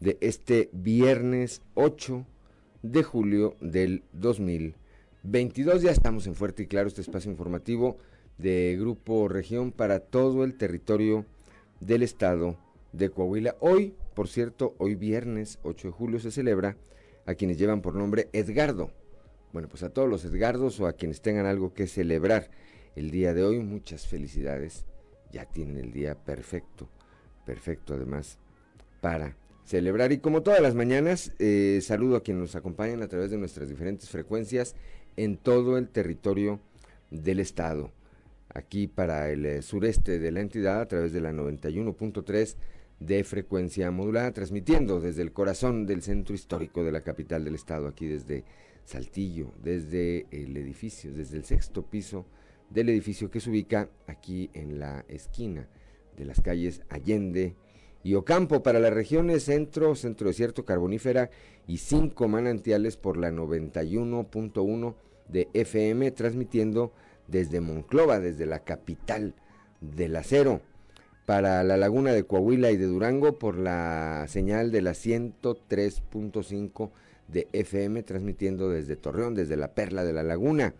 de este viernes 8 de julio del 2022. Ya estamos en Fuerte y Claro, este espacio informativo de Grupo Región para todo el territorio del estado de Coahuila. Hoy, por cierto, hoy viernes 8 de julio se celebra a quienes llevan por nombre Edgardo. Bueno, pues a todos los Edgardos o a quienes tengan algo que celebrar el día de hoy, muchas felicidades ya tienen el día perfecto, perfecto además para celebrar. Y como todas las mañanas, eh, saludo a quienes nos acompañan a través de nuestras diferentes frecuencias en todo el territorio del estado. Aquí para el eh, sureste de la entidad a través de la 91.3 de frecuencia modulada, transmitiendo desde el corazón del centro histórico de la capital del estado, aquí desde Saltillo, desde el edificio, desde el sexto piso del edificio que se ubica aquí en la esquina de las calles Allende y Ocampo para las regiones centro, centro desierto, carbonífera y cinco manantiales por la 91.1 de FM, transmitiendo desde Monclova, desde la capital del acero. Para la laguna de Coahuila y de Durango por la señal de la 103.5 de FM, transmitiendo desde Torreón, desde la Perla de la Laguna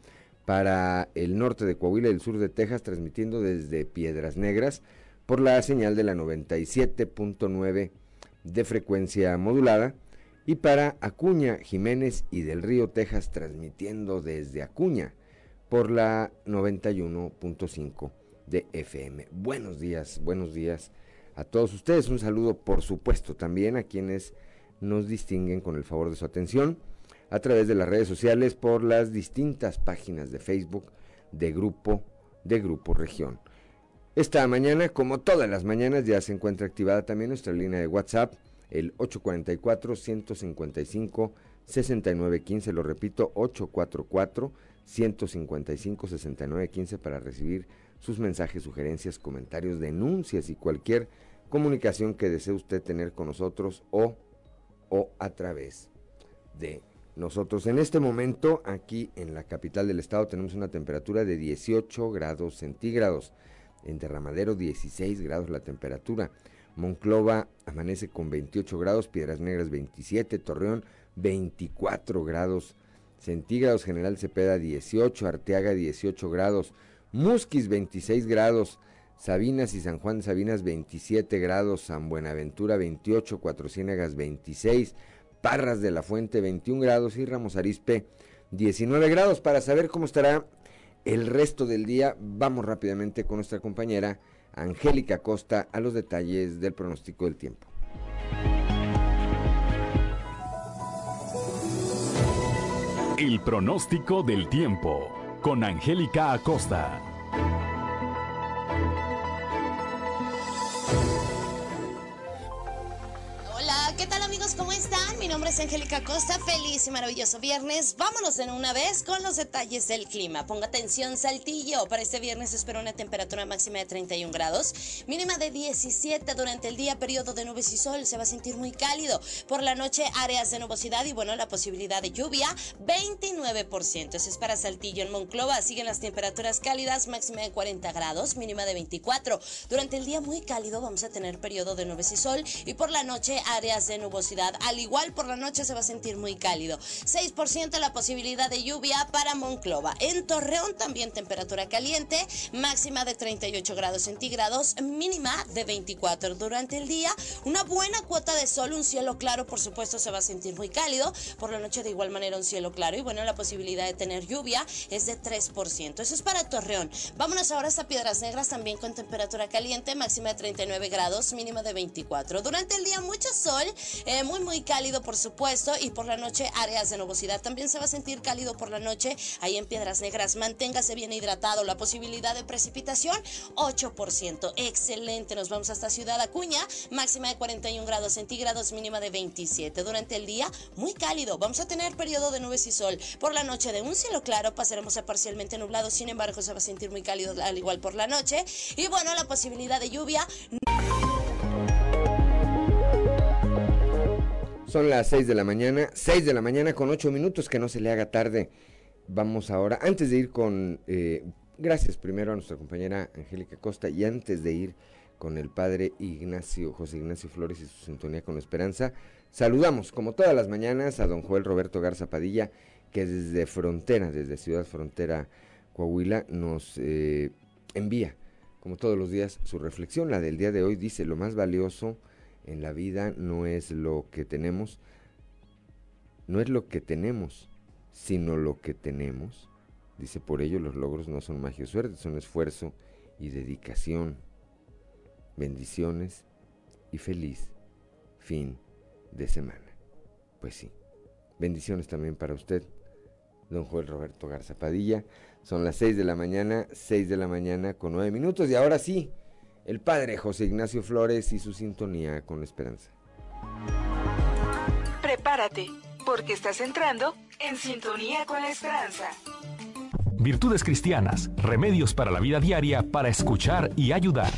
para el norte de Coahuila y el sur de Texas, transmitiendo desde Piedras Negras por la señal de la 97.9 de frecuencia modulada, y para Acuña, Jiménez y del Río, Texas, transmitiendo desde Acuña por la 91.5 de FM. Buenos días, buenos días a todos ustedes. Un saludo, por supuesto, también a quienes nos distinguen con el favor de su atención a través de las redes sociales por las distintas páginas de Facebook de Grupo de Grupo Región. Esta mañana, como todas las mañanas, ya se encuentra activada también nuestra línea de WhatsApp, el 844-155-6915, lo repito, 844-155-6915 para recibir sus mensajes, sugerencias, comentarios, denuncias y cualquier comunicación que desee usted tener con nosotros o, o a través de nosotros en este momento aquí en la capital del estado tenemos una temperatura de 18 grados centígrados. En Derramadero 16 grados la temperatura. Monclova amanece con 28 grados, Piedras Negras 27, Torreón 24 grados centígrados, General Cepeda 18, Arteaga 18 grados, Musquis 26 grados, Sabinas y San Juan Sabinas 27 grados, San Buenaventura 28, Cuatro Ciénegas 26, Parras de la Fuente 21 grados y Ramos Arispe 19 grados. Para saber cómo estará el resto del día, vamos rápidamente con nuestra compañera Angélica Costa a los detalles del pronóstico del tiempo. El pronóstico del tiempo con Angélica Acosta. ¿Cómo están? Mi nombre es Angélica Costa, feliz y maravilloso viernes. Vámonos en una vez con los detalles del clima. Ponga atención, Saltillo. Para este viernes espero una temperatura máxima de 31 grados, mínima de 17 durante el día, periodo de nubes y sol. Se va a sentir muy cálido. Por la noche, áreas de nubosidad y bueno, la posibilidad de lluvia, 29%. Eso es para Saltillo. En Monclova siguen las temperaturas cálidas, máxima de 40 grados, mínima de 24. Durante el día muy cálido vamos a tener periodo de nubes y sol y por la noche áreas de nubosidad. Al igual por la noche se va a sentir muy cálido. 6% la posibilidad de lluvia para Monclova. En Torreón también temperatura caliente, máxima de 38 grados centígrados, mínima de 24 durante el día. Una buena cuota de sol, un cielo claro, por supuesto se va a sentir muy cálido. Por la noche de igual manera un cielo claro y bueno, la posibilidad de tener lluvia es de 3%. Eso es para Torreón. Vámonos ahora hasta Piedras Negras también con temperatura caliente, máxima de 39 grados, mínima de 24. Durante el día mucho sol, eh, muy, muy cálido, por supuesto, y por la noche áreas de nubosidad. También se va a sentir cálido por la noche ahí en Piedras Negras. Manténgase bien hidratado. La posibilidad de precipitación, 8%. Excelente. Nos vamos hasta Ciudad Acuña, máxima de 41 grados centígrados, mínima de 27. Durante el día, muy cálido. Vamos a tener periodo de nubes y sol. Por la noche, de un cielo claro, pasaremos a parcialmente nublado. Sin embargo, se va a sentir muy cálido al igual por la noche. Y bueno, la posibilidad de lluvia. Son las 6 de la mañana, 6 de la mañana con 8 minutos, que no se le haga tarde. Vamos ahora, antes de ir con, eh, gracias primero a nuestra compañera Angélica Costa y antes de ir con el padre Ignacio, José Ignacio Flores y su sintonía con esperanza, saludamos como todas las mañanas a don Joel Roberto Garza Padilla, que desde Frontera, desde Ciudad Frontera, Coahuila, nos eh, envía, como todos los días, su reflexión. La del día de hoy dice, lo más valioso en la vida no es lo que tenemos, no es lo que tenemos, sino lo que tenemos. Dice, por ello los logros no son magia o suerte, son esfuerzo y dedicación. Bendiciones y feliz fin de semana. Pues sí, bendiciones también para usted, don Joel Roberto Garza Padilla. Son las 6 de la mañana, 6 de la mañana con 9 minutos y ahora sí, el padre José Ignacio Flores y su sintonía con la esperanza. Prepárate, porque estás entrando en sintonía con la esperanza. Virtudes cristianas, remedios para la vida diaria para escuchar y ayudar.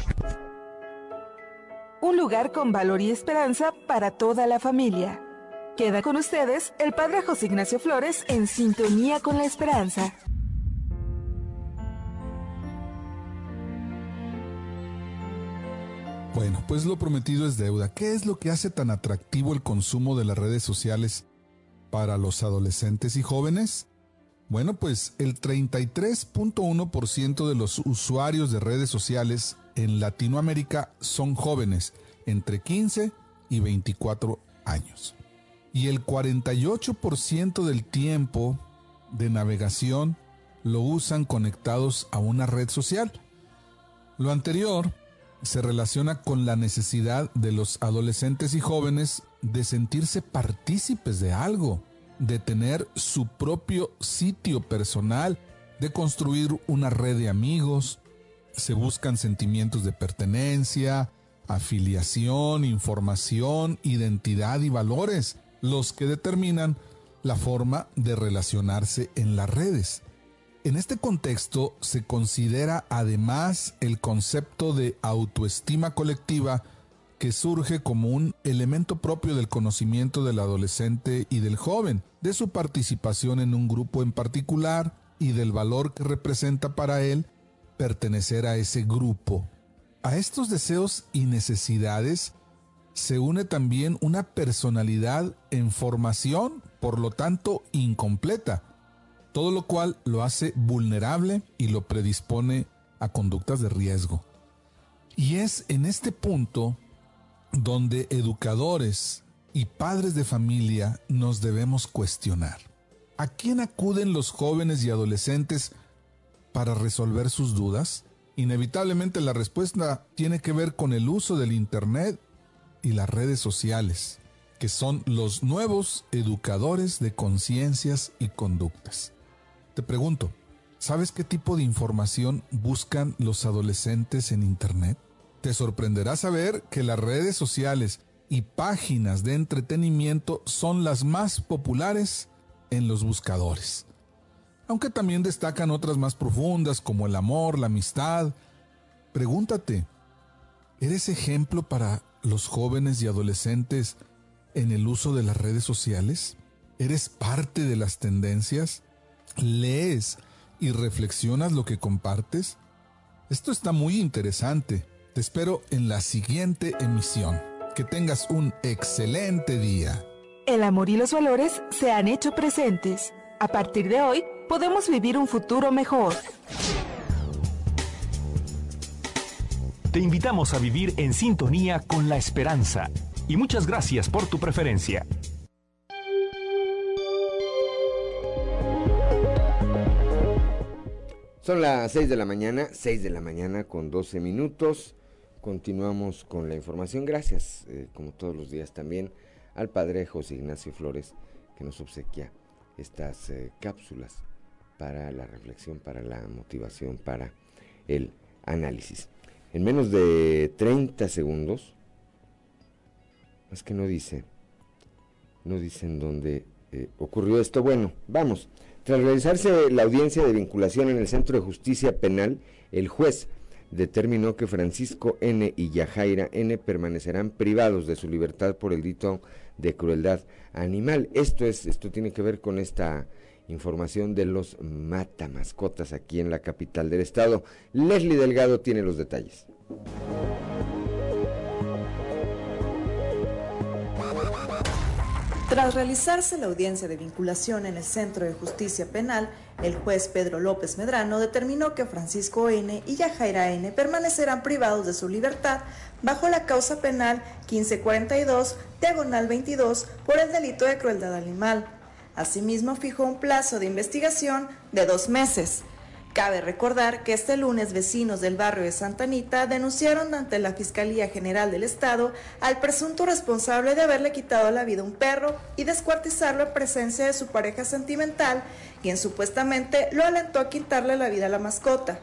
Un lugar con valor y esperanza para toda la familia. Queda con ustedes el Padre José Ignacio Flores en sintonía con la esperanza. Bueno, pues lo prometido es deuda. ¿Qué es lo que hace tan atractivo el consumo de las redes sociales para los adolescentes y jóvenes? Bueno, pues el 33.1% de los usuarios de redes sociales en Latinoamérica son jóvenes entre 15 y 24 años. Y el 48% del tiempo de navegación lo usan conectados a una red social. Lo anterior se relaciona con la necesidad de los adolescentes y jóvenes de sentirse partícipes de algo, de tener su propio sitio personal, de construir una red de amigos. Se buscan sentimientos de pertenencia, afiliación, información, identidad y valores, los que determinan la forma de relacionarse en las redes. En este contexto se considera además el concepto de autoestima colectiva que surge como un elemento propio del conocimiento del adolescente y del joven, de su participación en un grupo en particular y del valor que representa para él pertenecer a ese grupo. A estos deseos y necesidades se une también una personalidad en formación, por lo tanto incompleta, todo lo cual lo hace vulnerable y lo predispone a conductas de riesgo. Y es en este punto donde educadores y padres de familia nos debemos cuestionar. ¿A quién acuden los jóvenes y adolescentes para resolver sus dudas? Inevitablemente la respuesta tiene que ver con el uso del Internet y las redes sociales, que son los nuevos educadores de conciencias y conductas. Te pregunto, ¿sabes qué tipo de información buscan los adolescentes en Internet? Te sorprenderá saber que las redes sociales y páginas de entretenimiento son las más populares en los buscadores. Aunque también destacan otras más profundas como el amor, la amistad. Pregúntate, ¿eres ejemplo para los jóvenes y adolescentes en el uso de las redes sociales? ¿Eres parte de las tendencias? Lees y reflexionas lo que compartes? Esto está muy interesante. Te espero en la siguiente emisión. Que tengas un excelente día. El amor y los valores se han hecho presentes. A partir de hoy, podemos vivir un futuro mejor. Te invitamos a vivir en sintonía con la esperanza. Y muchas gracias por tu preferencia. Son las 6 de la mañana, 6 de la mañana con 12 minutos. Continuamos con la información. Gracias, eh, como todos los días también, al padre José Ignacio Flores, que nos obsequia estas eh, cápsulas para la reflexión, para la motivación, para el análisis. En menos de 30 segundos, es que no dice, no dicen dónde eh, ocurrió esto. Bueno, vamos. Tras realizarse la audiencia de vinculación en el Centro de Justicia Penal, el juez determinó que Francisco N. y Yajaira N. permanecerán privados de su libertad por el delito de crueldad animal. Esto es, esto tiene que ver con esta información de los matamascotas aquí en la capital del estado. Leslie Delgado tiene los detalles. Tras realizarse la audiencia de vinculación en el Centro de Justicia Penal, el juez Pedro López Medrano determinó que Francisco N. y Yajaira N. permanecerán privados de su libertad bajo la causa penal 1542, diagonal 22, por el delito de crueldad animal. Asimismo, fijó un plazo de investigación de dos meses. Cabe recordar que este lunes vecinos del barrio de Santa Anita denunciaron ante la Fiscalía General del Estado al presunto responsable de haberle quitado la vida a un perro y descuartizarlo en presencia de su pareja sentimental, quien supuestamente lo alentó a quitarle la vida a la mascota.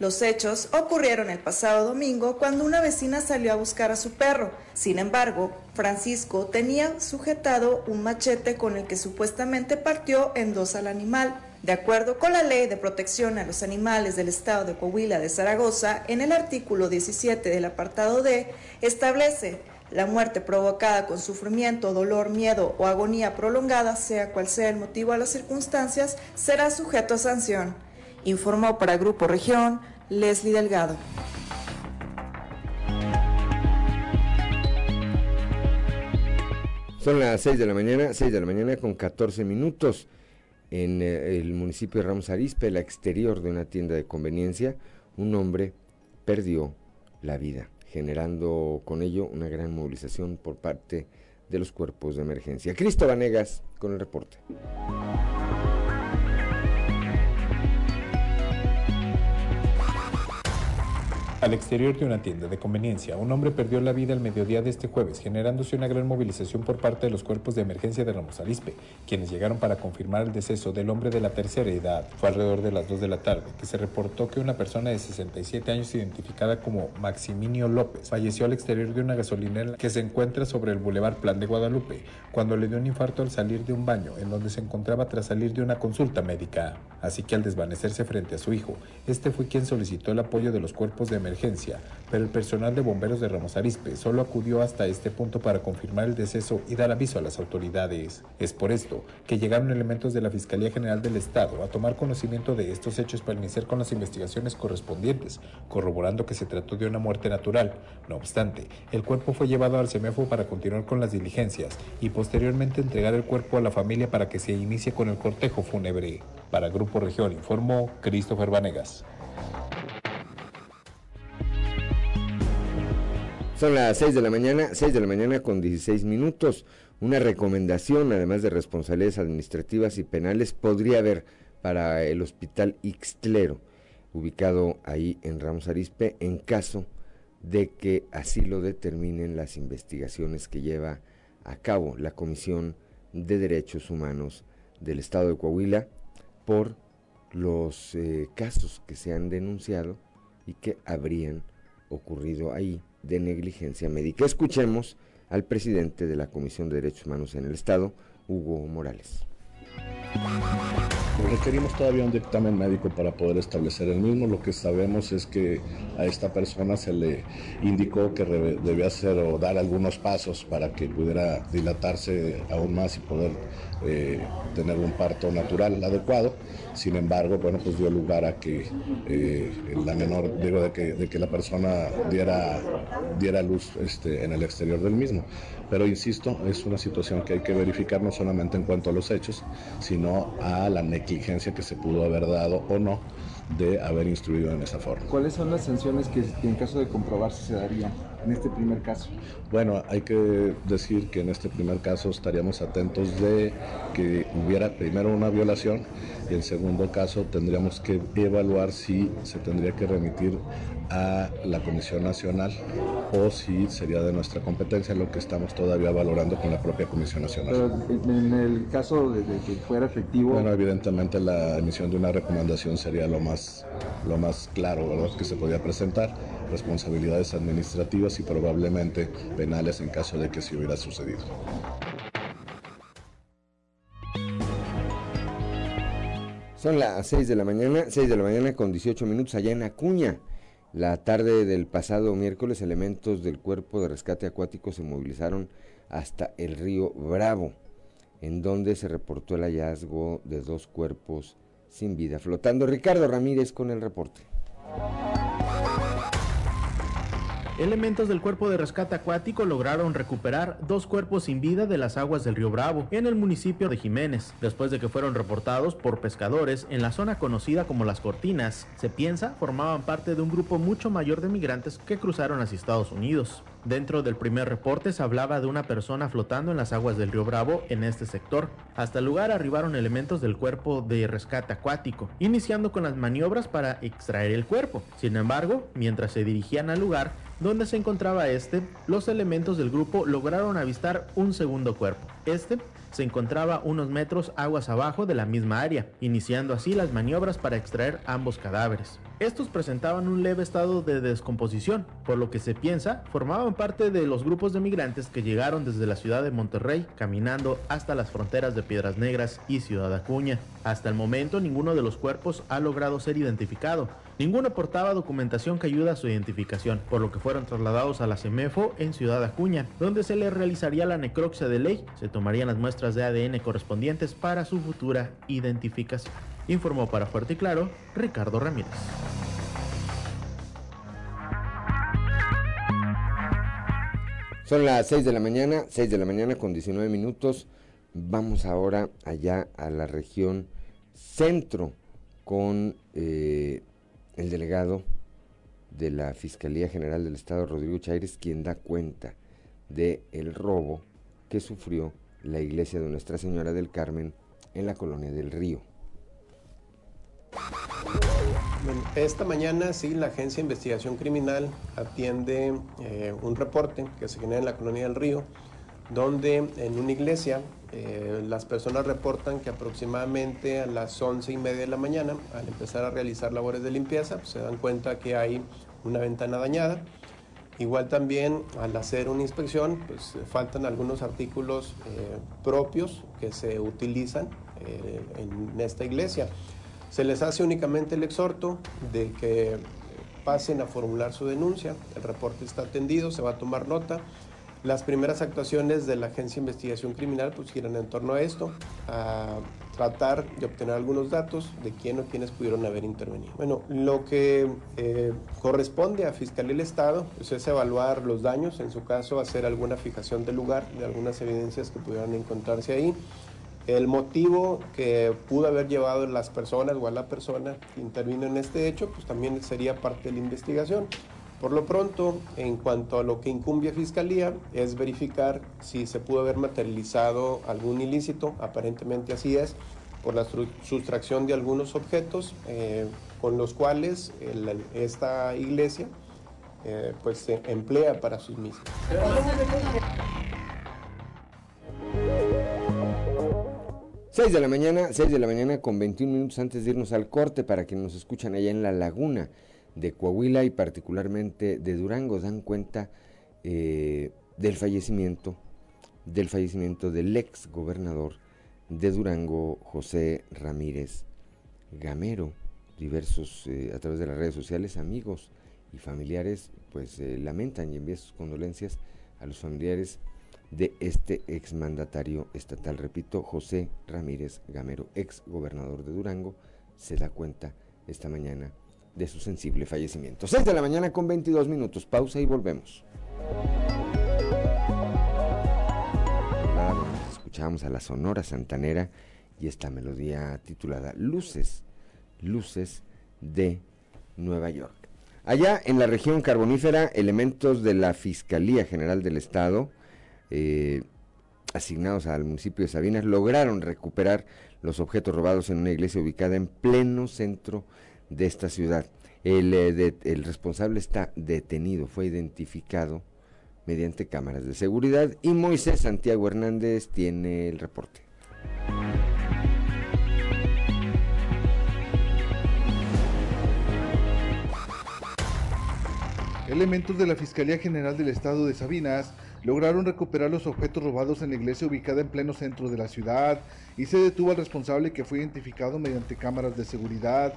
Los hechos ocurrieron el pasado domingo cuando una vecina salió a buscar a su perro. Sin embargo, Francisco tenía sujetado un machete con el que supuestamente partió en dos al animal. De acuerdo con la Ley de Protección a los Animales del Estado de Coahuila de Zaragoza, en el artículo 17 del apartado D, establece la muerte provocada con sufrimiento, dolor, miedo o agonía prolongada, sea cual sea el motivo o las circunstancias, será sujeto a sanción. Informó para Grupo Región Leslie Delgado. Son las 6 de la mañana, 6 de la mañana con 14 minutos en eh, el municipio de Ramos Arizpe, el exterior de una tienda de conveniencia, un hombre perdió la vida, generando con ello una gran movilización por parte de los cuerpos de emergencia. Cristo Vanegas con el reporte. Al exterior de una tienda de conveniencia, un hombre perdió la vida al mediodía de este jueves, generándose una gran movilización por parte de los cuerpos de emergencia de Ramos Arizpe, quienes llegaron para confirmar el deceso del hombre de la tercera edad. Fue alrededor de las 2 de la tarde que se reportó que una persona de 67 años identificada como Maximinio López falleció al exterior de una gasolinera que se encuentra sobre el Boulevard Plan de Guadalupe, cuando le dio un infarto al salir de un baño en donde se encontraba tras salir de una consulta médica. Así que al desvanecerse frente a su hijo, este fue quien solicitó el apoyo de los cuerpos de emergencia pero el personal de bomberos de Ramos Arispe solo acudió hasta este punto para confirmar el deceso y dar aviso a las autoridades. Es por esto que llegaron elementos de la Fiscalía General del Estado a tomar conocimiento de estos hechos para iniciar con las investigaciones correspondientes, corroborando que se trató de una muerte natural. No obstante, el cuerpo fue llevado al CEMEFO para continuar con las diligencias y posteriormente entregar el cuerpo a la familia para que se inicie con el cortejo fúnebre. Para Grupo Región informó Christopher Vanegas. Son las 6 de la mañana, 6 de la mañana con 16 minutos. Una recomendación, además de responsabilidades administrativas y penales, podría haber para el Hospital Ixtlero, ubicado ahí en Ramos Arispe, en caso de que así lo determinen las investigaciones que lleva a cabo la Comisión de Derechos Humanos del Estado de Coahuila por los eh, casos que se han denunciado y que habrían ocurrido ahí de negligencia médica. Escuchemos al presidente de la Comisión de Derechos Humanos en el Estado, Hugo Morales. Requerimos todavía un dictamen médico para poder establecer el mismo. Lo que sabemos es que a esta persona se le indicó que debía hacer o dar algunos pasos para que pudiera dilatarse aún más y poder eh, tener un parto natural adecuado. Sin embargo, bueno, pues dio lugar a que eh, la menor, digo, de que, de que la persona diera, diera luz este, en el exterior del mismo. Pero insisto, es una situación que hay que verificar no solamente en cuanto a los hechos, sino a la negligencia que se pudo haber dado o no de haber instruido en esa forma. ¿Cuáles son las sanciones que en caso de comprobarse se darían? en este primer caso? Bueno, hay que decir que en este primer caso estaríamos atentos de que hubiera primero una violación y en segundo caso tendríamos que evaluar si se tendría que remitir a la Comisión Nacional o si sería de nuestra competencia lo que estamos todavía valorando con la propia Comisión Nacional. Pero en el caso de, que fuera efectivo... Bueno, evidentemente la emisión de una recomendación sería lo más, lo más claro ¿verdad? que se podía presentar, responsabilidades administrativas y probablemente penales en caso de que se hubiera sucedido. Son las 6 de la mañana, 6 de la mañana con 18 minutos allá en Acuña. La tarde del pasado miércoles, elementos del Cuerpo de Rescate Acuático se movilizaron hasta el río Bravo, en donde se reportó el hallazgo de dos cuerpos sin vida flotando. Ricardo Ramírez con el reporte. Elementos del cuerpo de rescate acuático lograron recuperar dos cuerpos sin vida de las aguas del río Bravo, en el municipio de Jiménez, después de que fueron reportados por pescadores en la zona conocida como Las Cortinas. Se piensa formaban parte de un grupo mucho mayor de migrantes que cruzaron hacia Estados Unidos. Dentro del primer reporte se hablaba de una persona flotando en las aguas del río Bravo en este sector. Hasta el lugar arribaron elementos del cuerpo de rescate acuático, iniciando con las maniobras para extraer el cuerpo. Sin embargo, mientras se dirigían al lugar, donde se encontraba este, los elementos del grupo lograron avistar un segundo cuerpo. Este se encontraba unos metros aguas abajo de la misma área, iniciando así las maniobras para extraer ambos cadáveres. Estos presentaban un leve estado de descomposición, por lo que se piensa formaban parte de los grupos de migrantes que llegaron desde la ciudad de Monterrey caminando hasta las fronteras de Piedras Negras y Ciudad Acuña. Hasta el momento ninguno de los cuerpos ha logrado ser identificado, Ninguno portaba documentación que ayuda a su identificación, por lo que fueron trasladados a la CEMEFO en Ciudad Acuña, donde se les realizaría la necropsia de ley, se tomarían las muestras de ADN correspondientes para su futura identificación. Informó para Fuerte y Claro Ricardo Ramírez. Son las 6 de la mañana, 6 de la mañana con 19 minutos. Vamos ahora allá a la región centro con eh, el delegado de la Fiscalía General del Estado, Rodrigo Chaires, quien da cuenta de el robo que sufrió la iglesia de Nuestra Señora del Carmen en la colonia del Río. esta mañana sí, la Agencia de Investigación Criminal atiende eh, un reporte que se genera en la colonia del Río, donde en una iglesia eh, las personas reportan que aproximadamente a las once y media de la mañana, al empezar a realizar labores de limpieza, pues, se dan cuenta que hay una ventana dañada. Igual también al hacer una inspección, pues faltan algunos artículos eh, propios que se utilizan eh, en esta iglesia. Se les hace únicamente el exhorto de que pasen a formular su denuncia. El reporte está atendido, se va a tomar nota las primeras actuaciones de la Agencia de Investigación Criminal pues giran en torno a esto, a tratar de obtener algunos datos de quién o quiénes pudieron haber intervenido. Bueno, lo que eh, corresponde a Fiscalía del Estado pues, es evaluar los daños, en su caso hacer alguna fijación del lugar, de algunas evidencias que pudieran encontrarse ahí. El motivo que pudo haber llevado las personas o a la persona que intervino en este hecho, pues también sería parte de la investigación. Por lo pronto, en cuanto a lo que incumbe a Fiscalía, es verificar si se pudo haber materializado algún ilícito, aparentemente así es, por la sustracción de algunos objetos eh, con los cuales esta iglesia eh, pues, se emplea para sus misas. Seis de la mañana, 6 de la mañana con 21 minutos antes de irnos al corte para quienes nos escuchan allá en La Laguna de Coahuila y particularmente de Durango dan cuenta eh, del fallecimiento del fallecimiento del ex gobernador de Durango, José Ramírez Gamero. Diversos, eh, a través de las redes sociales, amigos y familiares, pues eh, lamentan y envían sus condolencias a los familiares de este exmandatario estatal. Repito, José Ramírez Gamero, ex gobernador de Durango, se da cuenta esta mañana de su sensible fallecimiento. 6 de la mañana con 22 minutos. Pausa y volvemos. escuchamos a la Sonora Santanera y esta melodía titulada Luces, Luces de Nueva York. Allá en la región carbonífera, elementos de la Fiscalía General del Estado, eh, asignados al municipio de Sabinas, lograron recuperar los objetos robados en una iglesia ubicada en pleno centro de esta ciudad. El, eh, el responsable está detenido, fue identificado mediante cámaras de seguridad y Moisés Santiago Hernández tiene el reporte. Elementos de la Fiscalía General del Estado de Sabinas lograron recuperar los objetos robados en la iglesia ubicada en pleno centro de la ciudad y se detuvo al responsable que fue identificado mediante cámaras de seguridad.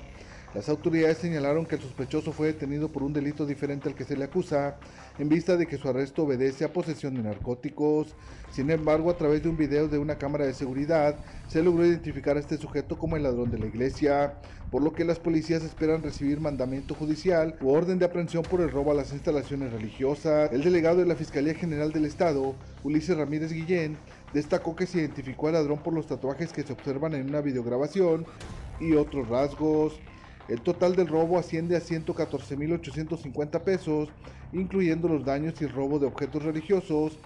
Las autoridades señalaron que el sospechoso fue detenido por un delito diferente al que se le acusa, en vista de que su arresto obedece a posesión de narcóticos. Sin embargo, a través de un video de una cámara de seguridad, se logró identificar a este sujeto como el ladrón de la iglesia, por lo que las policías esperan recibir mandamiento judicial o orden de aprehensión por el robo a las instalaciones religiosas. El delegado de la Fiscalía General del Estado, Ulises Ramírez Guillén, destacó que se identificó al ladrón por los tatuajes que se observan en una videograbación y otros rasgos. El total del robo asciende a 114.850 pesos, incluyendo los daños y robo de objetos religiosos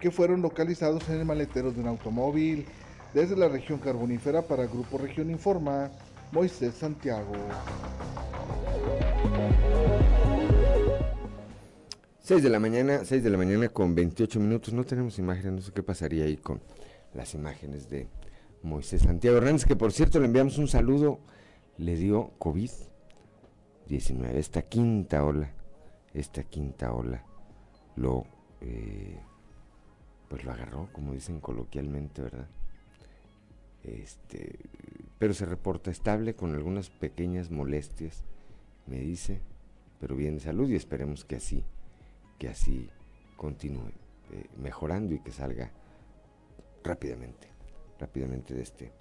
que fueron localizados en el maletero de un automóvil. Desde la región carbonífera para Grupo Región Informa, Moisés Santiago. 6 de la mañana, 6 de la mañana con 28 minutos. No tenemos imágenes, no sé qué pasaría ahí con las imágenes de Moisés Santiago Hernández, que por cierto le enviamos un saludo le dio COVID-19, esta quinta ola, esta quinta ola lo, eh, pues lo agarró, como dicen coloquialmente, ¿verdad? Este, pero se reporta estable con algunas pequeñas molestias, me dice, pero bien de salud y esperemos que así, que así continúe eh, mejorando y que salga rápidamente, rápidamente de este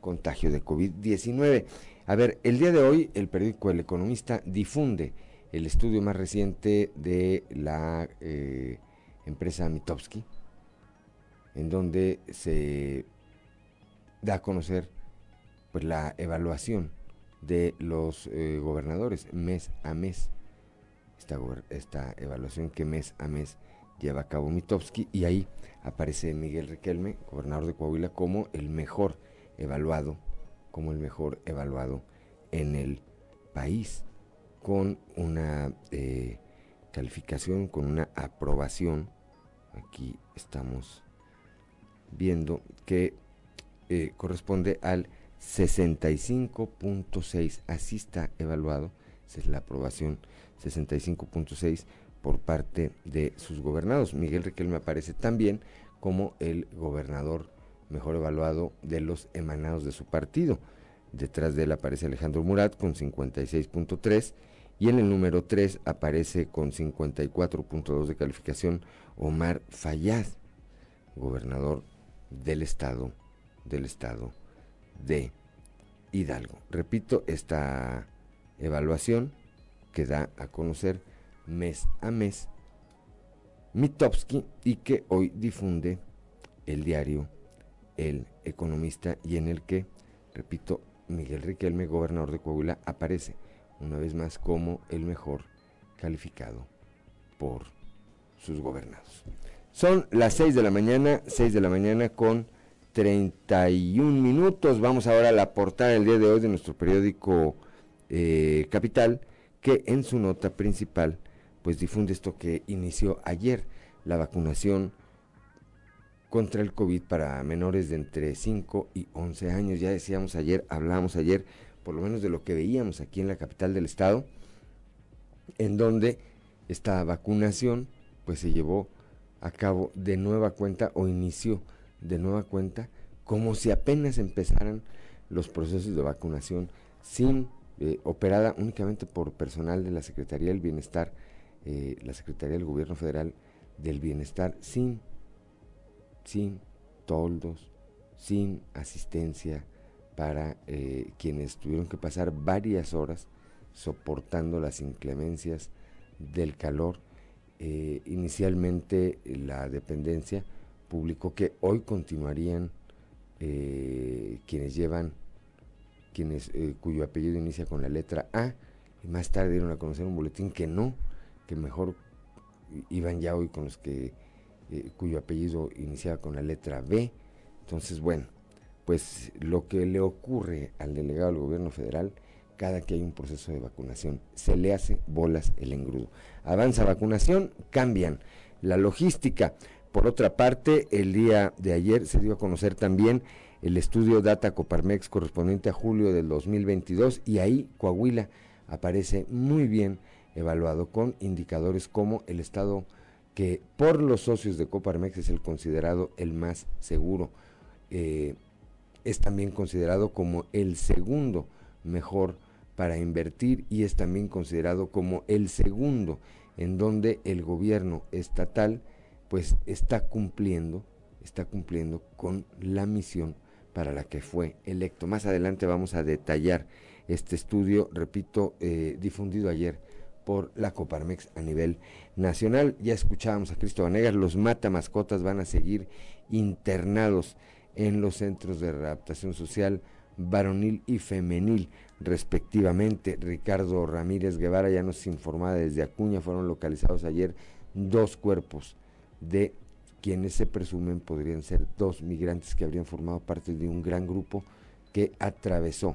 contagio de COVID-19. A ver, el día de hoy el periódico El Economista difunde el estudio más reciente de la eh, empresa Mitowski, en donde se da a conocer pues, la evaluación de los eh, gobernadores mes a mes. Esta, esta evaluación que mes a mes lleva a cabo Mitowski y ahí aparece Miguel Riquelme, gobernador de Coahuila, como el mejor evaluado como el mejor evaluado en el país, con una eh, calificación, con una aprobación. Aquí estamos viendo que eh, corresponde al 65.6. Así está evaluado, esa es la aprobación 65.6 por parte de sus gobernados. Miguel Riquelme aparece también como el gobernador mejor evaluado de los emanados de su partido. Detrás de él aparece Alejandro Murat con 56.3 y en el número 3 aparece con 54.2 de calificación Omar Fayad, gobernador del estado del estado de Hidalgo. Repito, esta evaluación que da a conocer mes a mes Mitowski y que hoy difunde el diario el economista y en el que, repito, Miguel Riquelme, gobernador de Coahuila, aparece una vez más como el mejor calificado por sus gobernados. Son las 6 de la mañana, 6 de la mañana con 31 minutos. Vamos ahora a la portada del día de hoy de nuestro periódico eh, Capital, que en su nota principal pues difunde esto que inició ayer, la vacunación contra el COVID para menores de entre 5 y 11 años. Ya decíamos ayer, hablábamos ayer, por lo menos de lo que veíamos aquí en la capital del estado, en donde esta vacunación pues se llevó a cabo de nueva cuenta o inició de nueva cuenta como si apenas empezaran los procesos de vacunación sin eh, operada únicamente por personal de la Secretaría del Bienestar, eh, la Secretaría del Gobierno Federal del Bienestar, sin sin toldos, sin asistencia para eh, quienes tuvieron que pasar varias horas soportando las inclemencias del calor. Eh, inicialmente la dependencia publicó que hoy continuarían eh, quienes llevan, quienes cuyo apellido inicia con la letra A, y más tarde dieron a conocer un boletín que no, que mejor iban ya hoy con los que eh, cuyo apellido iniciaba con la letra B. Entonces, bueno, pues lo que le ocurre al delegado del gobierno federal cada que hay un proceso de vacunación, se le hace bolas el engrudo. Avanza vacunación, cambian la logística. Por otra parte, el día de ayer se dio a conocer también el estudio Data Coparmex correspondiente a julio del 2022 y ahí Coahuila aparece muy bien evaluado con indicadores como el estado que por los socios de Coparmex es el considerado el más seguro. Eh, es también considerado como el segundo mejor para invertir y es también considerado como el segundo en donde el gobierno estatal pues está cumpliendo, está cumpliendo con la misión para la que fue electo. Más adelante vamos a detallar este estudio, repito, eh, difundido ayer por la Coparmex a nivel nacional. Ya escuchábamos a Cristóbal Negas, los mata mascotas van a seguir internados en los centros de readaptación social varonil y femenil respectivamente. Ricardo Ramírez Guevara ya nos informaba desde Acuña, fueron localizados ayer dos cuerpos de quienes se presumen podrían ser dos migrantes que habrían formado parte de un gran grupo que atravesó,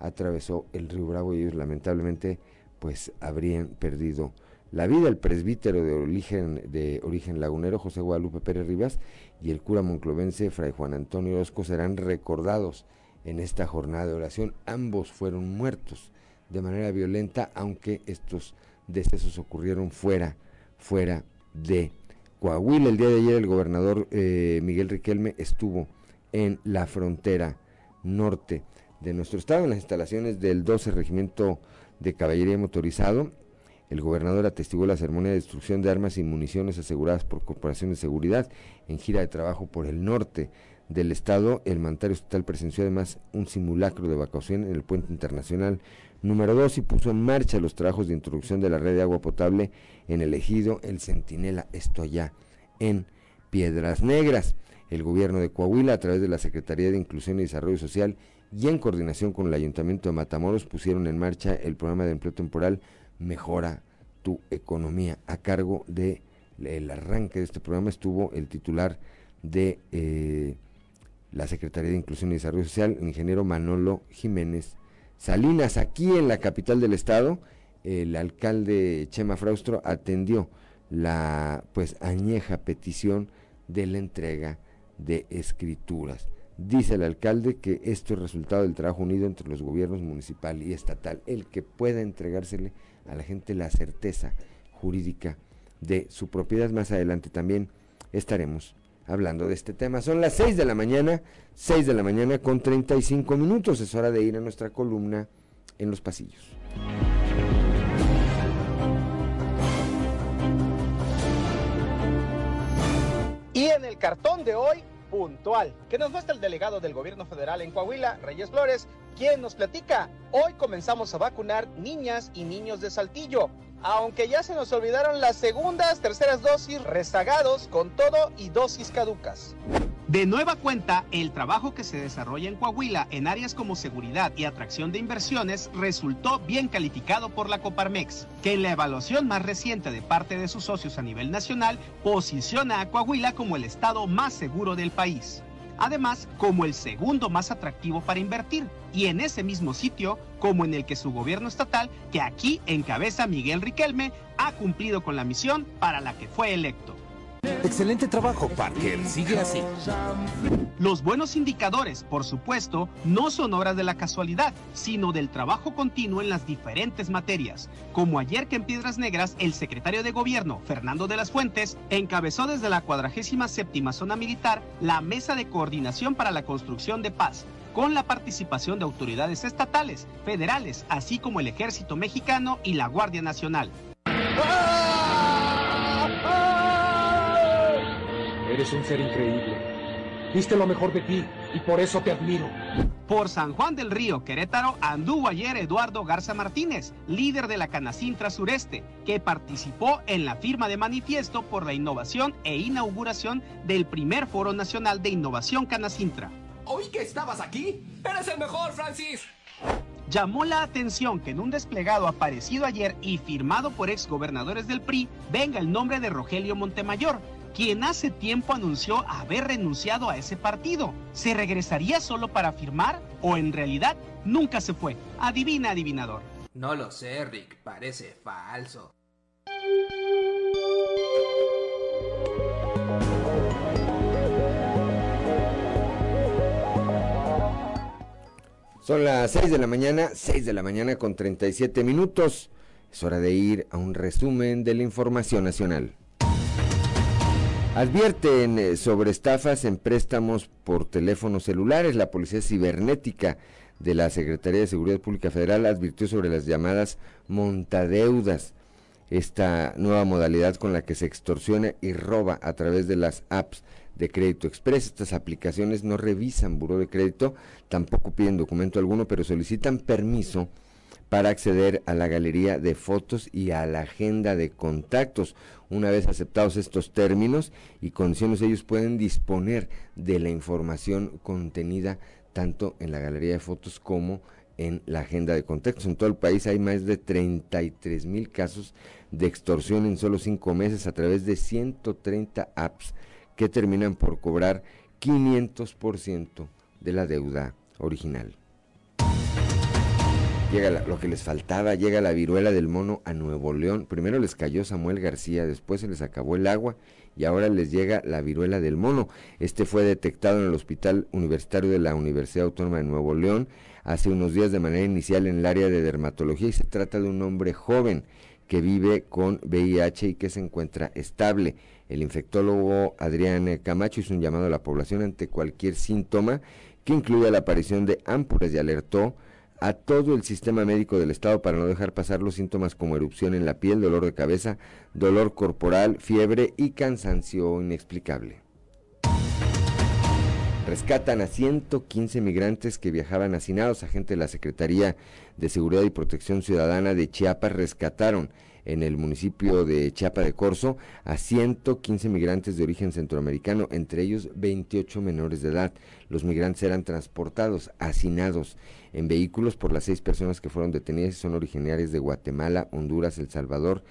atravesó el río Bravo y lamentablemente pues habrían perdido la vida. El presbítero de origen, de origen lagunero, José Guadalupe Pérez Rivas, y el cura monclovense, Fray Juan Antonio Orozco, serán recordados en esta jornada de oración. Ambos fueron muertos de manera violenta, aunque estos decesos ocurrieron fuera, fuera de Coahuila. El día de ayer el gobernador eh, Miguel Riquelme estuvo en la frontera norte de nuestro estado, en las instalaciones del 12 Regimiento de Caballería Motorizado. El gobernador atestiguó la ceremonia de destrucción de armas y municiones aseguradas por Corporación de Seguridad en gira de trabajo por el norte del estado. El mandario estatal presenció además un simulacro de evacuación en el puente internacional número 2 y puso en marcha los trabajos de introducción de la red de agua potable en el ejido El Centinela, esto allá en Piedras Negras. El gobierno de Coahuila, a través de la Secretaría de Inclusión y Desarrollo Social, y en coordinación con el Ayuntamiento de Matamoros pusieron en marcha el programa de empleo temporal Mejora tu economía. A cargo del el arranque de este programa estuvo el titular de eh, la Secretaría de Inclusión y Desarrollo Social, el ingeniero Manolo Jiménez Salinas. Aquí en la capital del estado, el alcalde Chema Fraustro atendió la pues añeja petición de la entrega de escrituras. Dice el alcalde que esto es resultado del trabajo unido entre los gobiernos municipal y estatal, el que pueda entregársele a la gente la certeza jurídica de su propiedad. Más adelante también estaremos hablando de este tema. Son las 6 de la mañana, 6 de la mañana con 35 minutos. Es hora de ir a nuestra columna en los pasillos. Y en el cartón de hoy, puntual, que nos muestra el delegado del gobierno federal en Coahuila, Reyes Flores, quien nos platica, hoy comenzamos a vacunar niñas y niños de Saltillo, aunque ya se nos olvidaron las segundas, terceras dosis, rezagados con todo y dosis caducas. De nueva cuenta, el trabajo que se desarrolla en Coahuila en áreas como seguridad y atracción de inversiones resultó bien calificado por la Coparmex, que en la evaluación más reciente de parte de sus socios a nivel nacional posiciona a Coahuila como el estado más seguro del país. Además, como el segundo más atractivo para invertir, y en ese mismo sitio, como en el que su gobierno estatal, que aquí encabeza Miguel Riquelme, ha cumplido con la misión para la que fue electo. Excelente trabajo, Parker. Sigue así. Los buenos indicadores, por supuesto, no son obras de la casualidad, sino del trabajo continuo en las diferentes materias. Como ayer que en Piedras Negras, el secretario de Gobierno, Fernando de las Fuentes, encabezó desde la 47 Zona Militar la Mesa de Coordinación para la Construcción de Paz, con la participación de autoridades estatales, federales, así como el Ejército Mexicano y la Guardia Nacional. Eres un ser increíble. Viste lo mejor de ti y por eso te admiro. Por San Juan del Río, Querétaro, anduvo ayer Eduardo Garza Martínez, líder de la Canacintra Sureste, que participó en la firma de manifiesto por la innovación e inauguración del primer Foro Nacional de Innovación Canacintra. Oí que estabas aquí. Eres el mejor, Francis. Llamó la atención que en un desplegado aparecido ayer y firmado por exgobernadores del PRI venga el nombre de Rogelio Montemayor, quien hace tiempo anunció haber renunciado a ese partido. ¿Se regresaría solo para firmar o en realidad nunca se fue? Adivina, adivinador. No lo sé, Rick, parece falso. Son las 6 de la mañana, 6 de la mañana con 37 minutos. Es hora de ir a un resumen de la información nacional. Advierten eh, sobre estafas en préstamos por teléfonos celulares. La Policía Cibernética de la Secretaría de Seguridad Pública Federal advirtió sobre las llamadas montadeudas, esta nueva modalidad con la que se extorsiona y roba a través de las apps de crédito express. Estas aplicaciones no revisan buró de crédito, tampoco piden documento alguno, pero solicitan permiso para acceder a la galería de fotos y a la agenda de contactos. Una vez aceptados estos términos y condiciones, ellos pueden disponer de la información contenida tanto en la galería de fotos como en la agenda de contactos. En todo el país hay más de 33 mil casos de extorsión en solo cinco meses a través de 130 apps que terminan por cobrar 500% de la deuda original. Llega lo que les faltaba, llega la viruela del mono a Nuevo León. Primero les cayó Samuel García, después se les acabó el agua y ahora les llega la viruela del mono. Este fue detectado en el Hospital Universitario de la Universidad Autónoma de Nuevo León hace unos días de manera inicial en el área de dermatología y se trata de un hombre joven que vive con VIH y que se encuentra estable. El infectólogo Adrián Camacho hizo un llamado a la población ante cualquier síntoma que incluya la aparición de ámpulas y alertó a todo el sistema médico del estado para no dejar pasar los síntomas como erupción en la piel, dolor de cabeza, dolor corporal, fiebre y cansancio inexplicable. Rescatan a 115 migrantes que viajaban hacinados. Agentes de la Secretaría de Seguridad y Protección Ciudadana de Chiapas rescataron en el municipio de Chiapa de Corzo a 115 migrantes de origen centroamericano, entre ellos 28 menores de edad. Los migrantes eran transportados, hacinados en vehículos por las seis personas que fueron detenidas y son originarias de Guatemala, Honduras, El Salvador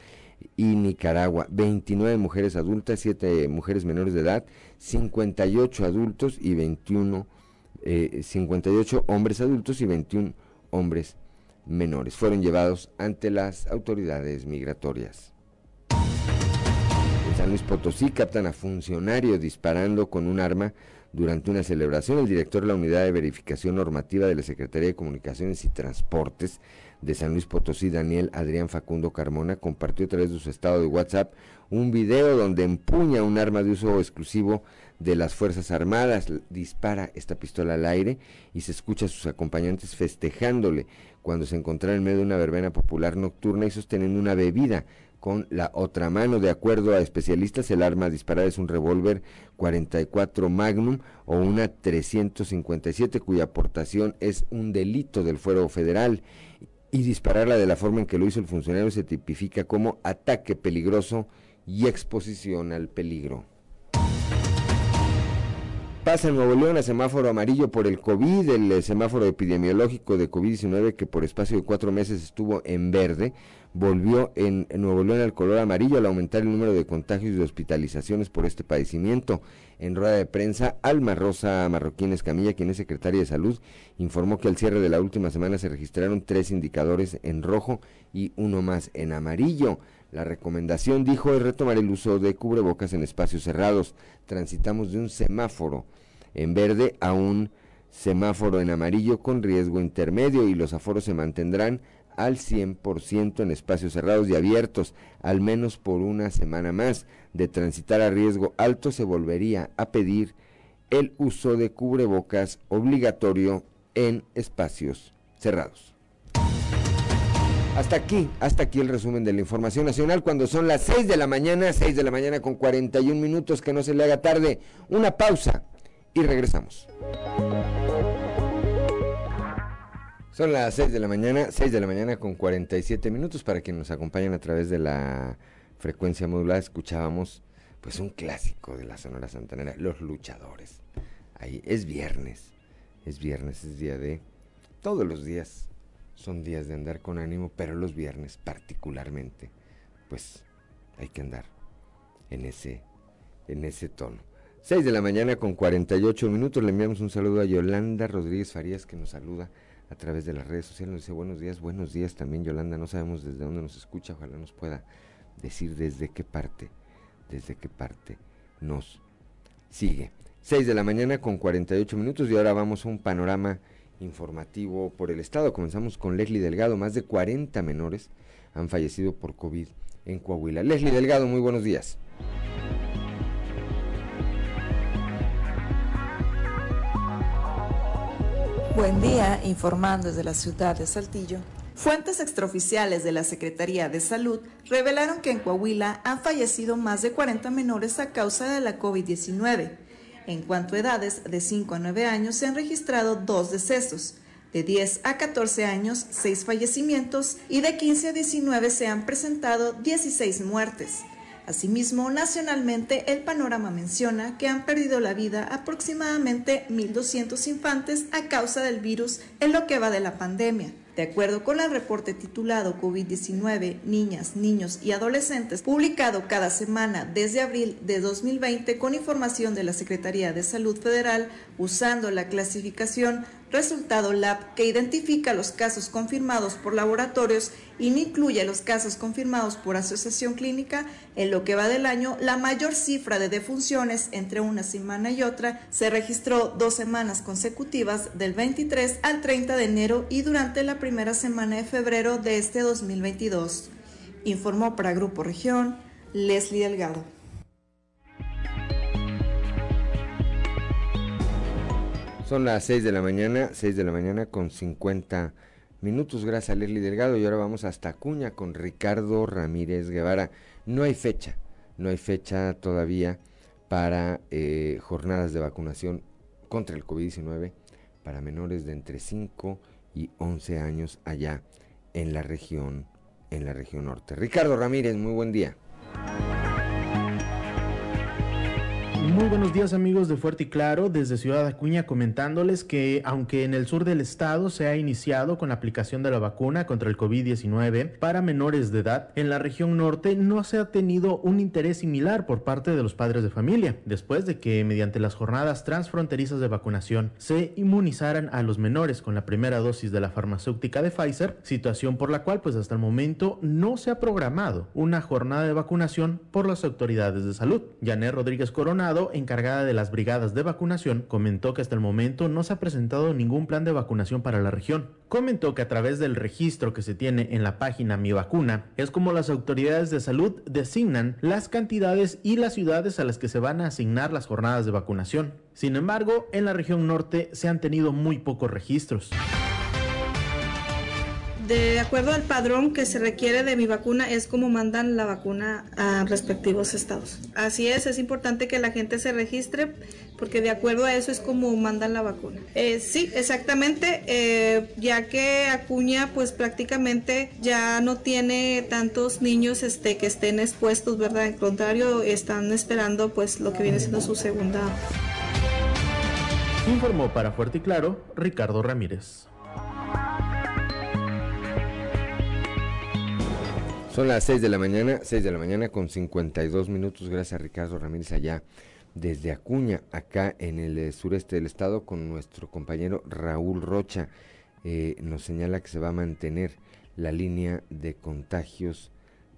y Nicaragua. 29 mujeres adultas, 7 mujeres menores de edad, 58 adultos y 21, 58 eh, hombres adultos y 21 hombres menores. Fueron llevados ante las autoridades migratorias. En San Luis Potosí captan a funcionario disparando con un arma durante una celebración. El director de la Unidad de Verificación Normativa de la Secretaría de Comunicaciones y Transportes de San Luis Potosí, Daniel Adrián Facundo Carmona, compartió a través de su estado de WhatsApp un video donde empuña un arma de uso exclusivo de las Fuerzas Armadas, dispara esta pistola al aire y se escucha a sus acompañantes festejándole cuando se encontraba en medio de una verbena popular nocturna y sosteniendo una bebida con la otra mano. De acuerdo a especialistas, el arma disparada es un revólver 44 Magnum o una 357 cuya aportación es un delito del fuero federal y dispararla de la forma en que lo hizo el funcionario se tipifica como ataque peligroso y exposición al peligro. Pasa en Nuevo León a semáforo amarillo por el COVID, el eh, semáforo epidemiológico de COVID-19 que por espacio de cuatro meses estuvo en verde, volvió en, Nuevo León al color amarillo al aumentar el número de contagios y hospitalizaciones por este padecimiento. En rueda de prensa, Alma Rosa Marroquín Escamilla, quien es secretaria de Salud, informó que al cierre de la última semana se registraron tres indicadores en rojo y uno más en amarillo. La recomendación, dijo, es retomar el uso de cubrebocas en espacios cerrados. Transitamos de un semáforo en verde a un semáforo en amarillo con riesgo intermedio y los aforos se mantendrán al 100% en espacios cerrados y abiertos, al menos por una semana más. De transitar a riesgo alto se volvería a pedir el uso de cubrebocas obligatorio en espacios cerrados. Hasta aquí, hasta aquí el resumen de la información nacional cuando son las 6 de la mañana, 6 de la mañana con 41 minutos, que no se le haga tarde. Una pausa y regresamos. Son las 6 de la mañana, 6 de la mañana con 47 minutos para quienes nos acompañan a través de la frecuencia modulada. Escuchábamos pues un clásico de la Sonora Santanera, Los Luchadores. Ahí es viernes, es viernes, es día de todos los días son días de andar con ánimo, pero los viernes particularmente, pues hay que andar en ese, en ese tono. 6 de la mañana con 48 minutos. Le enviamos un saludo a Yolanda Rodríguez Farías que nos saluda a través de las redes sociales. Nos dice buenos días, buenos días también Yolanda. No sabemos desde dónde nos escucha. Ojalá nos pueda decir desde qué parte, desde qué parte nos sigue. 6 de la mañana con 48 minutos y ahora vamos a un panorama informativo por el estado. Comenzamos con Leslie Delgado. Más de 40 menores han fallecido por COVID en Coahuila. Leslie Delgado, muy buenos días. Buen día, informando desde la ciudad de Saltillo. Fuentes extraoficiales de la Secretaría de Salud revelaron que en Coahuila han fallecido más de 40 menores a causa de la COVID-19. En cuanto a edades, de 5 a 9 años se han registrado dos decesos, de 10 a 14 años, 6 fallecimientos y de 15 a 19 se han presentado 16 muertes. Asimismo, nacionalmente el panorama menciona que han perdido la vida aproximadamente 1.200 infantes a causa del virus en lo que va de la pandemia. De acuerdo con el reporte titulado COVID-19, niñas, niños y adolescentes, publicado cada semana desde abril de 2020 con información de la Secretaría de Salud Federal, usando la clasificación resultado lab que identifica los casos confirmados por laboratorios y no incluye los casos confirmados por asociación clínica, en lo que va del año, la mayor cifra de defunciones entre una semana y otra se registró dos semanas consecutivas del 23 al 30 de enero y durante la primera semana de febrero de este 2022. Informó para Grupo Región Leslie Delgado. Son las 6 de la mañana, 6 de la mañana con 50 minutos. Gracias a Leslie Delgado. Y ahora vamos hasta Acuña con Ricardo Ramírez Guevara. No hay fecha, no hay fecha todavía para eh, jornadas de vacunación contra el COVID-19 para menores de entre 5 y 11 años allá en la región, en la región norte. Ricardo Ramírez, muy buen día. Muy buenos días amigos de Fuerte y Claro, desde Ciudad Acuña comentándoles que aunque en el sur del estado se ha iniciado con la aplicación de la vacuna contra el COVID-19 para menores de edad, en la región norte no se ha tenido un interés similar por parte de los padres de familia, después de que mediante las jornadas transfronterizas de vacunación se inmunizaran a los menores con la primera dosis de la farmacéutica de Pfizer, situación por la cual pues hasta el momento no se ha programado una jornada de vacunación por las autoridades de salud. Janet Rodríguez Coronado encargada de las brigadas de vacunación, comentó que hasta el momento no se ha presentado ningún plan de vacunación para la región. Comentó que a través del registro que se tiene en la página Mi Vacuna es como las autoridades de salud designan las cantidades y las ciudades a las que se van a asignar las jornadas de vacunación. Sin embargo, en la región norte se han tenido muy pocos registros de acuerdo al padrón que se requiere de mi vacuna es como mandan la vacuna a respectivos estados. Así es, es importante que la gente se registre porque de acuerdo a eso es como mandan la vacuna. Eh, sí, exactamente, eh, ya que Acuña pues prácticamente ya no tiene tantos niños este, que estén expuestos, ¿verdad? En contrario, están esperando pues lo que viene siendo su segunda. Informó para Fuerte y Claro Ricardo Ramírez. Son las 6 de la mañana, 6 de la mañana con 52 minutos. Gracias a Ricardo Ramírez allá desde Acuña, acá en el eh, sureste del estado, con nuestro compañero Raúl Rocha. Eh, nos señala que se va a mantener la línea de contagios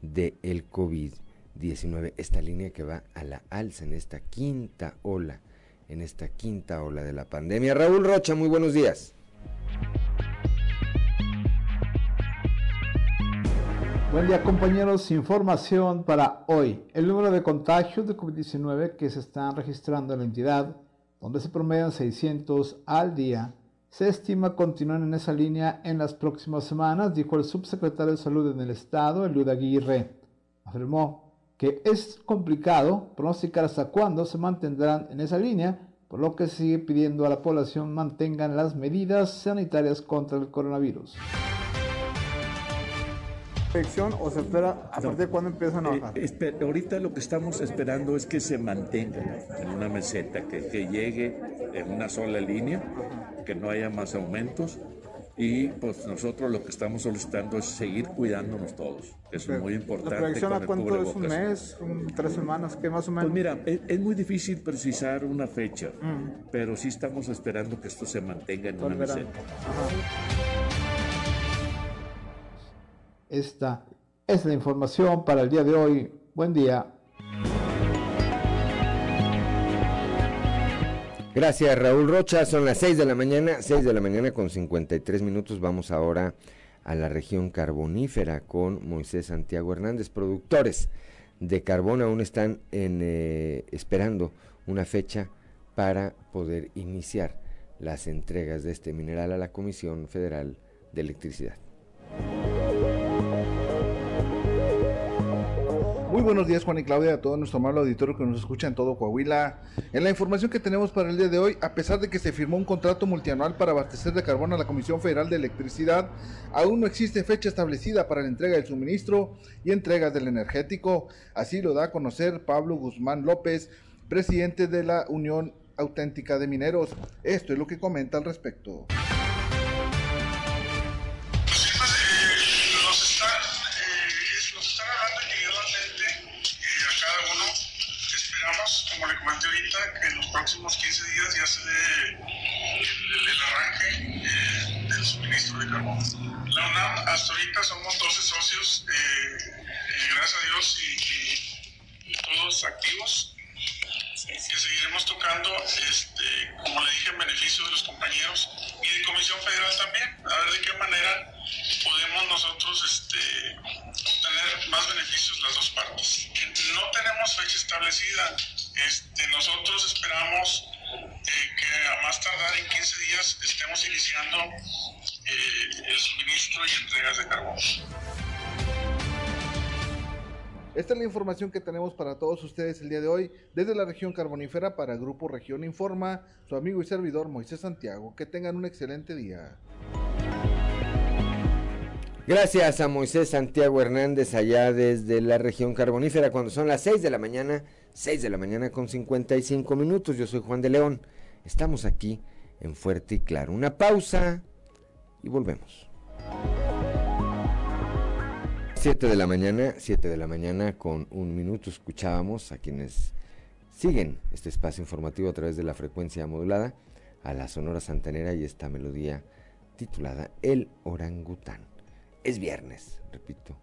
del el COVID-19. Esta línea que va a la alza en esta quinta ola, en esta quinta ola de la pandemia. Raúl Rocha, muy buenos días. Buen día compañeros, información para hoy. El número de contagios de COVID-19 que se están registrando en la entidad, donde se promedian 600 al día, se estima continuar en esa línea en las próximas semanas, dijo el subsecretario de Salud en el Estado, Eliud Aguirre. Afirmó que es complicado pronosticar hasta cuándo se mantendrán en esa línea, por lo que sigue pidiendo a la población mantengan las medidas sanitarias contra el coronavirus o se espera a partir de cuándo empiezan a bajar? Eh, ahorita lo que estamos esperando es que se mantenga en una meseta, que, llegue en una sola línea, que no haya más aumentos y pues nosotros lo que estamos solicitando es seguir cuidándonos todos. Eso es muy importante. ¿La proyección a cuánto es un mes, un, tres semanas, qué más o menos? Pues mira, es, es muy difícil precisar una fecha, mm. pero sí estamos esperando que esto se mantenga en una meseta. Esta es la información para el día de hoy. Buen día. Gracias Raúl Rocha, son las 6 de la mañana, 6 de la mañana con 53 minutos, vamos ahora a la región carbonífera con Moisés Santiago Hernández, productores de carbón aún están en, eh, esperando una fecha para poder iniciar las entregas de este mineral a la Comisión Federal de Electricidad. Buenos días Juan y Claudia, a todo nuestro amable auditorio que nos escucha en todo Coahuila. En la información que tenemos para el día de hoy, a pesar de que se firmó un contrato multianual para abastecer de carbón a la Comisión Federal de Electricidad, aún no existe fecha establecida para la entrega del suministro y entrega del energético. Así lo da a conocer Pablo Guzmán López, presidente de la Unión Auténtica de Mineros. Esto es lo que comenta al respecto. 15 días ya se dé el, arranque eh, del suministro de carbón. La UNAM, hasta ahorita somos 12 socios, eh, eh, gracias a Dios, y, todos activos que seguiremos tocando, este, como le dije, en beneficio de los compañeros y de Comisión Federal también, a ver de qué manera podemos nosotros este, obtener más beneficios las dos partes. No tenemos fecha establecida, este, nosotros esperamos eh, que a más tardar en 15 días estemos iniciando eh, el suministro y entregas de carbón. Esta es la información que tenemos para todos ustedes el día de hoy desde la región carbonífera para Grupo Región Informa, su amigo y servidor Moisés Santiago. Que tengan un excelente día. Gracias a Moisés Santiago Hernández allá desde la región carbonífera cuando son las 6 de la mañana 6 de la mañana con 55 minutos. Yo soy Juan de León. Estamos aquí en Fuerte y Claro. Una pausa y volvemos. 7 de la mañana, 7 de la mañana con un minuto escuchábamos a quienes siguen este espacio informativo a través de la frecuencia modulada a la Sonora Santanera y esta melodía titulada El Orangután. Es viernes, repito,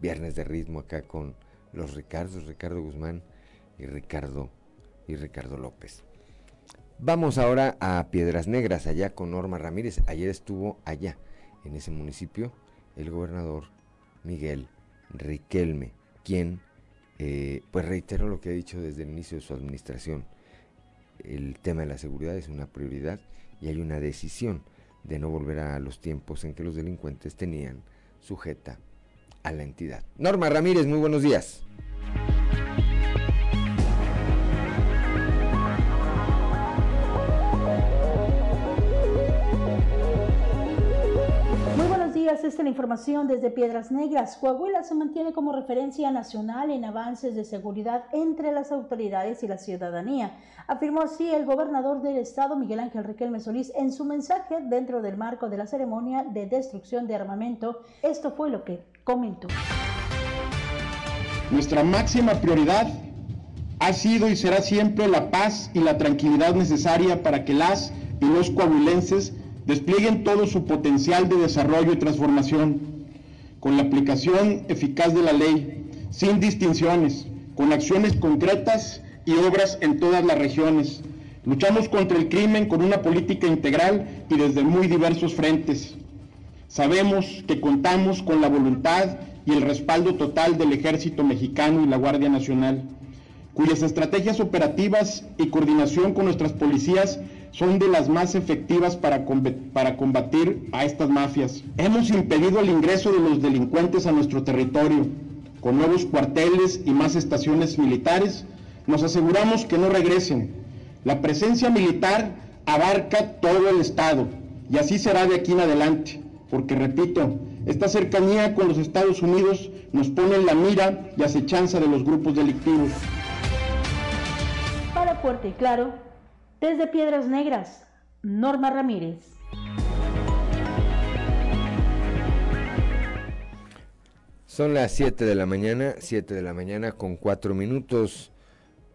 viernes de ritmo acá con los Ricardos, Ricardo Guzmán y Ricardo y Ricardo López. Vamos ahora a Piedras Negras, allá con Norma Ramírez. Ayer estuvo allá, en ese municipio, el gobernador Miguel Riquelme, quien, eh, pues reitero lo que ha dicho desde el inicio de su administración. El tema de la seguridad es una prioridad y hay una decisión de no volver a los tiempos en que los delincuentes tenían sujeta a la entidad. Norma Ramírez, muy buenos días. Esta es la información desde Piedras Negras. Coahuila se mantiene como referencia nacional en avances de seguridad entre las autoridades y la ciudadanía. Afirmó así el gobernador del estado, Miguel Ángel Riquelme Solís, en su mensaje dentro del marco de la ceremonia de destrucción de armamento. Esto fue lo que comentó. Nuestra máxima prioridad ha sido y será siempre la paz y la tranquilidad necesaria para que las y los coahuilenses desplieguen todo su potencial de desarrollo y transformación, con la aplicación eficaz de la ley, sin distinciones, con acciones concretas y obras en todas las regiones. Luchamos contra el crimen con una política integral y desde muy diversos frentes. Sabemos que contamos con la voluntad y el respaldo total del Ejército Mexicano y la Guardia Nacional, cuyas estrategias operativas y coordinación con nuestras policías son de las más efectivas para, para combatir a estas mafias. Hemos impedido el ingreso de los delincuentes a nuestro territorio. Con nuevos cuarteles y más estaciones militares, nos aseguramos que no regresen. La presencia militar abarca todo el Estado y así será de aquí en adelante, porque repito, esta cercanía con los Estados Unidos nos pone en la mira y acechanza de los grupos delictivos. Para Fuerte y Claro, desde Piedras Negras, Norma Ramírez. Son las 7 de la mañana, 7 de la mañana con 4 minutos.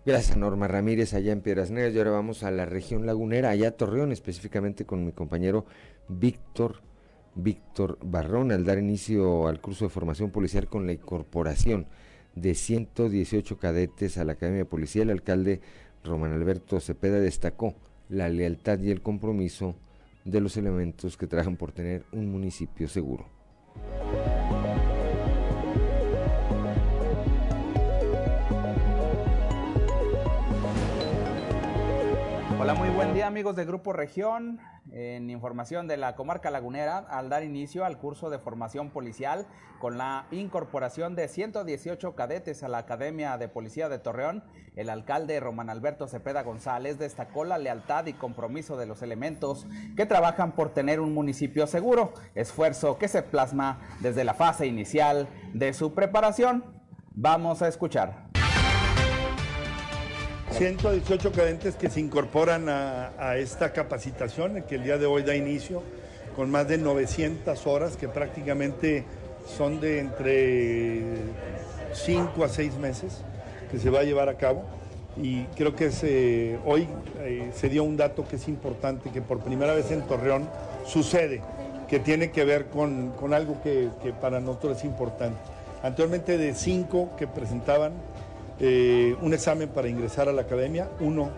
Gracias Norma Ramírez allá en Piedras Negras y ahora vamos a la región lagunera, allá a Torreón específicamente con mi compañero Víctor Víctor Barrón al dar inicio al curso de formación policial con la incorporación de 118 cadetes a la Academia Policial. El alcalde Román Alberto Cepeda destacó la lealtad y el compromiso de los elementos que trabajan por tener un municipio seguro. Hola, muy buen día amigos de Grupo Región. En información de la comarca lagunera, al dar inicio al curso de formación policial con la incorporación de 118 cadetes a la Academia de Policía de Torreón, el alcalde Román Alberto Cepeda González destacó la lealtad y compromiso de los elementos que trabajan por tener un municipio seguro, esfuerzo que se plasma desde la fase inicial de su preparación. Vamos a escuchar. 118 cadentes que se incorporan a, esta capacitación que el día de hoy da inicio con más de 900 horas que prácticamente son de entre 5 a 6 meses que se va a llevar a cabo y creo que hoy eh, se dio un dato que es importante que por primera vez en Torreón sucede que tiene que ver con, algo que, que para nosotros es importante. Anteriormente de 5 que presentaban eh, un examen para ingresar a la academia, uno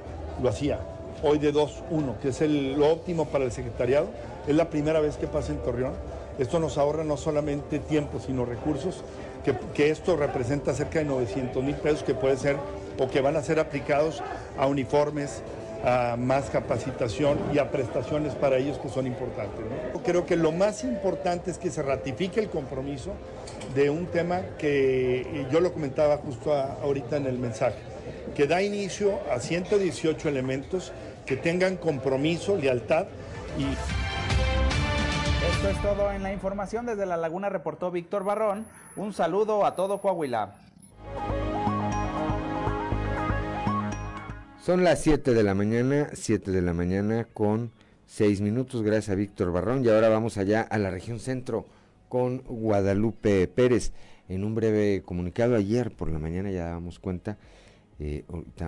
lo hacía. Hoy de dos, uno, que es el, lo óptimo para el secretariado. Es la primera vez que pasa en Torreón. Esto nos ahorra no solamente tiempo, sino recursos, que, que esto representa cerca de 900 mil pesos que puede ser o que van a ser aplicados a uniformes, a más capacitación y a prestaciones para ellos que son importantes. Creo que lo más importante es que se ratifique el compromiso de un tema que yo lo comentaba justo ahorita en el mensaje, que da inicio a 118 elementos que tengan compromiso, lealtad y... Esto es todo en la información. Desde La Laguna reportó Víctor Barrón. Un saludo a todo Coahuila. Son las 7 de la mañana, 7 de la mañana con 6 minutos, gracias a Víctor Barrón. Y ahora vamos allá a la región centro con Guadalupe Pérez. En un breve comunicado ayer por la mañana ya dábamos cuenta, eh,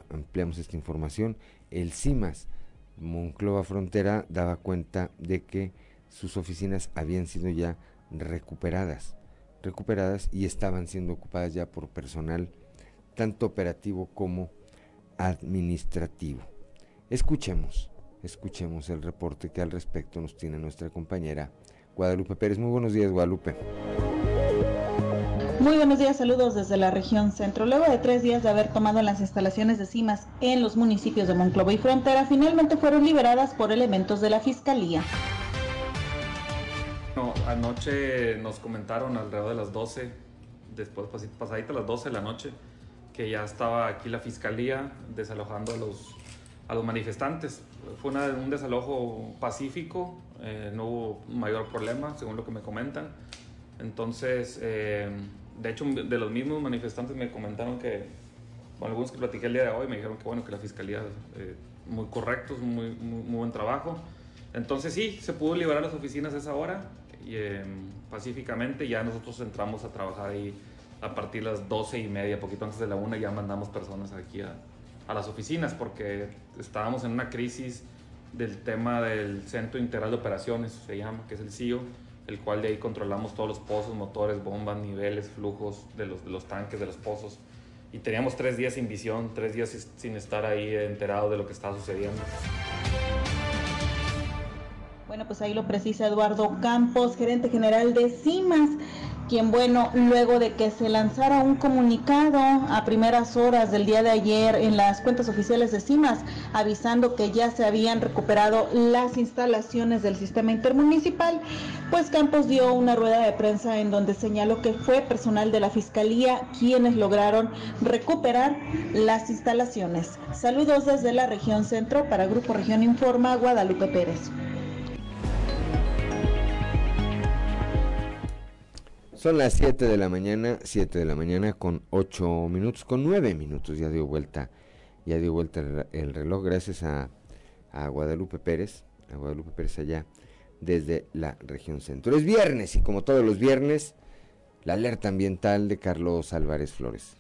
ampliamos esta información, el CIMAS Monclova Frontera daba cuenta de que sus oficinas habían sido ya recuperadas, recuperadas y estaban siendo ocupadas ya por personal tanto operativo como administrativo. Escuchemos, escuchemos el reporte que al respecto nos tiene nuestra compañera Guadalupe Pérez. Muy buenos días, Guadalupe. Muy buenos días, saludos desde la región centro. Luego de tres días de haber tomado las instalaciones de CIMAS en los municipios de Monclova y Frontera, finalmente fueron liberadas por elementos de la Fiscalía. anoche nos comentaron alrededor de las 12, después pasadita las 12 de la noche, que ya estaba aquí la fiscalía desalojando a los, a los manifestantes. Fue un desalojo pacífico, eh, no hubo mayor problema, según lo que me comentan. Entonces, eh, de hecho, de los mismos manifestantes me comentaron que, bueno, algunos que platiqué el día de hoy me dijeron que, bueno, que la fiscalía, eh, muy correctos, muy, muy, buen trabajo. Entonces, sí, se pudo liberar las oficinas a esa hora y pacíficamente ya nosotros entramos a trabajar ahí a partir de las 12 y media, poquito antes de la una, ya mandamos personas aquí a, a las oficinas porque estábamos en una crisis del tema del Centro Integral de Operaciones, se llama, que es el CIO, el cual de ahí controlamos todos los pozos, motores, bombas, niveles, flujos de los, de los tanques, de los pozos. Y teníamos tres días sin visión, tres días sin estar ahí enterado de lo que estaba sucediendo. Bueno, pues ahí lo precisa Eduardo Campos, gerente general de CIMAS quien bueno, luego de que se lanzara un comunicado a primeras horas del día de ayer en las cuentas oficiales de CIMAS, avisando que ya se habían recuperado las instalaciones del sistema intermunicipal, pues Campos dio una rueda de prensa en donde señaló que fue personal de la Fiscalía quienes lograron recuperar las instalaciones. Saludos desde la región centro para Grupo Región Informa, Guadalupe Pérez. Son las 7 de la mañana, 7 de la mañana con 8 minutos, con 9 minutos ya dio vuelta, ya dio vuelta el, reloj gracias a, Guadalupe Pérez, a Guadalupe Pérez allá desde la región centro. Es viernes y como todos los viernes La alerta ambiental de Carlos Álvarez Flores.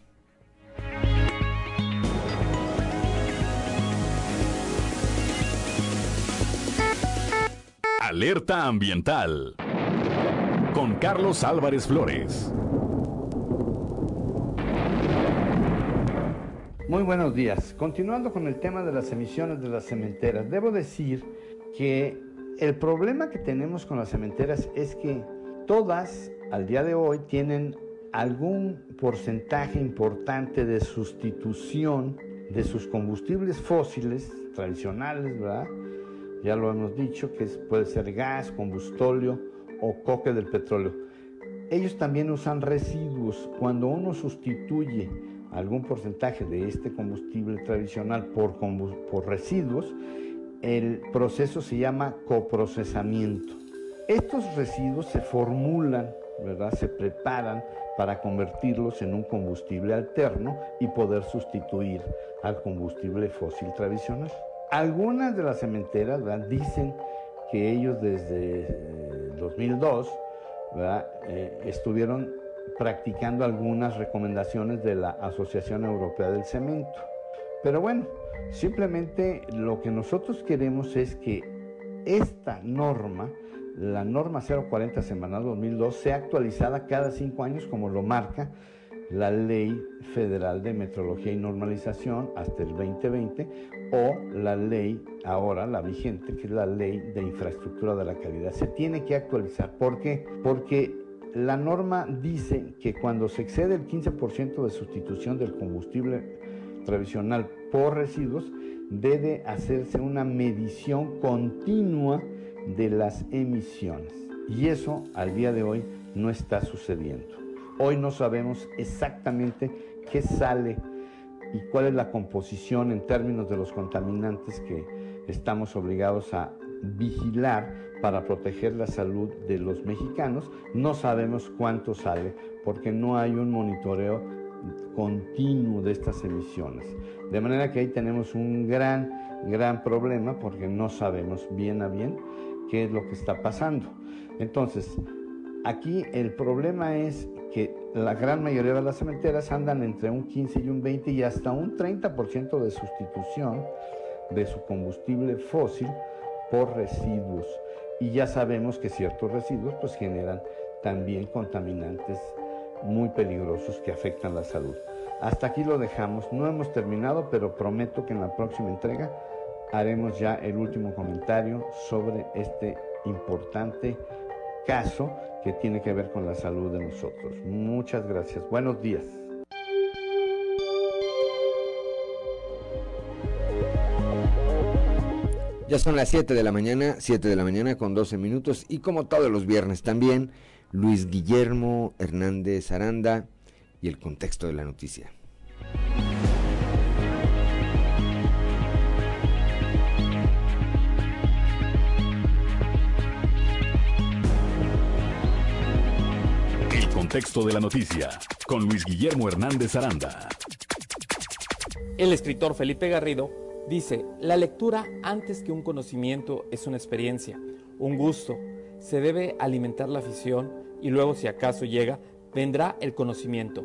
Alerta ambiental con Carlos Álvarez Flores. Muy buenos días. Continuando con el tema de las emisiones de las cementeras, debo decir que el problema que tenemos con las cementeras es que todas al día de hoy tienen algún porcentaje importante de sustitución de sus combustibles fósiles tradicionales, ¿verdad? Ya lo hemos dicho, que puede ser gas, combustóleo o coque del petróleo. Ellos también usan residuos. Cuando uno sustituye algún porcentaje de este combustible tradicional por, por residuos, el proceso se llama coprocesamiento. Estos residuos se formulan, ¿verdad? se preparan para convertirlos en un combustible alterno y poder sustituir al combustible fósil tradicional. Algunas de las cementeras dicen que ellos desde 2002 eh, estuvieron practicando algunas recomendaciones de la Asociación Europea del Cemento. Pero bueno, simplemente lo que nosotros queremos es que esta norma, la norma 040 semanal 2002, sea actualizada cada cinco años como lo marca la Ley Federal de Metrología y Normalización hasta el 2020 o la ley ahora, la vigente, que es la Ley de Infraestructura de la Calidad. Se tiene que actualizar. ¿Por qué? Porque la norma dice que cuando se excede el 15% de sustitución del combustible tradicional por residuos, debe hacerse una medición continua de las emisiones. Y eso al día de hoy no está sucediendo. Hoy no sabemos exactamente qué sale y cuál es la composición en términos de los contaminantes que estamos obligados a vigilar para proteger la salud de los mexicanos. No sabemos cuánto sale porque no hay un monitoreo continuo de estas emisiones. De manera que ahí tenemos un gran, gran problema porque no sabemos bien a bien qué es lo que está pasando. Entonces, aquí el problema es que la gran mayoría de las cementeras andan entre un 15 y un 20 y hasta un 30% de sustitución de su combustible fósil por residuos. Y ya sabemos que ciertos residuos pues generan también contaminantes muy peligrosos que afectan la salud. Hasta aquí lo dejamos, no hemos terminado, pero prometo que en la próxima entrega haremos ya el último comentario sobre este importante caso que tiene que ver con la salud de nosotros. Muchas gracias. Buenos días. Ya son las 7 de la mañana, 7 de la mañana con 12 minutos y como todos los viernes también, Luis Guillermo Hernández Aranda y el contexto de la noticia. Texto de la noticia con Luis Guillermo Hernández Aranda. El escritor Felipe Garrido dice, la lectura antes que un conocimiento es una experiencia, un gusto. Se debe alimentar la afición y luego si acaso llega, vendrá el conocimiento.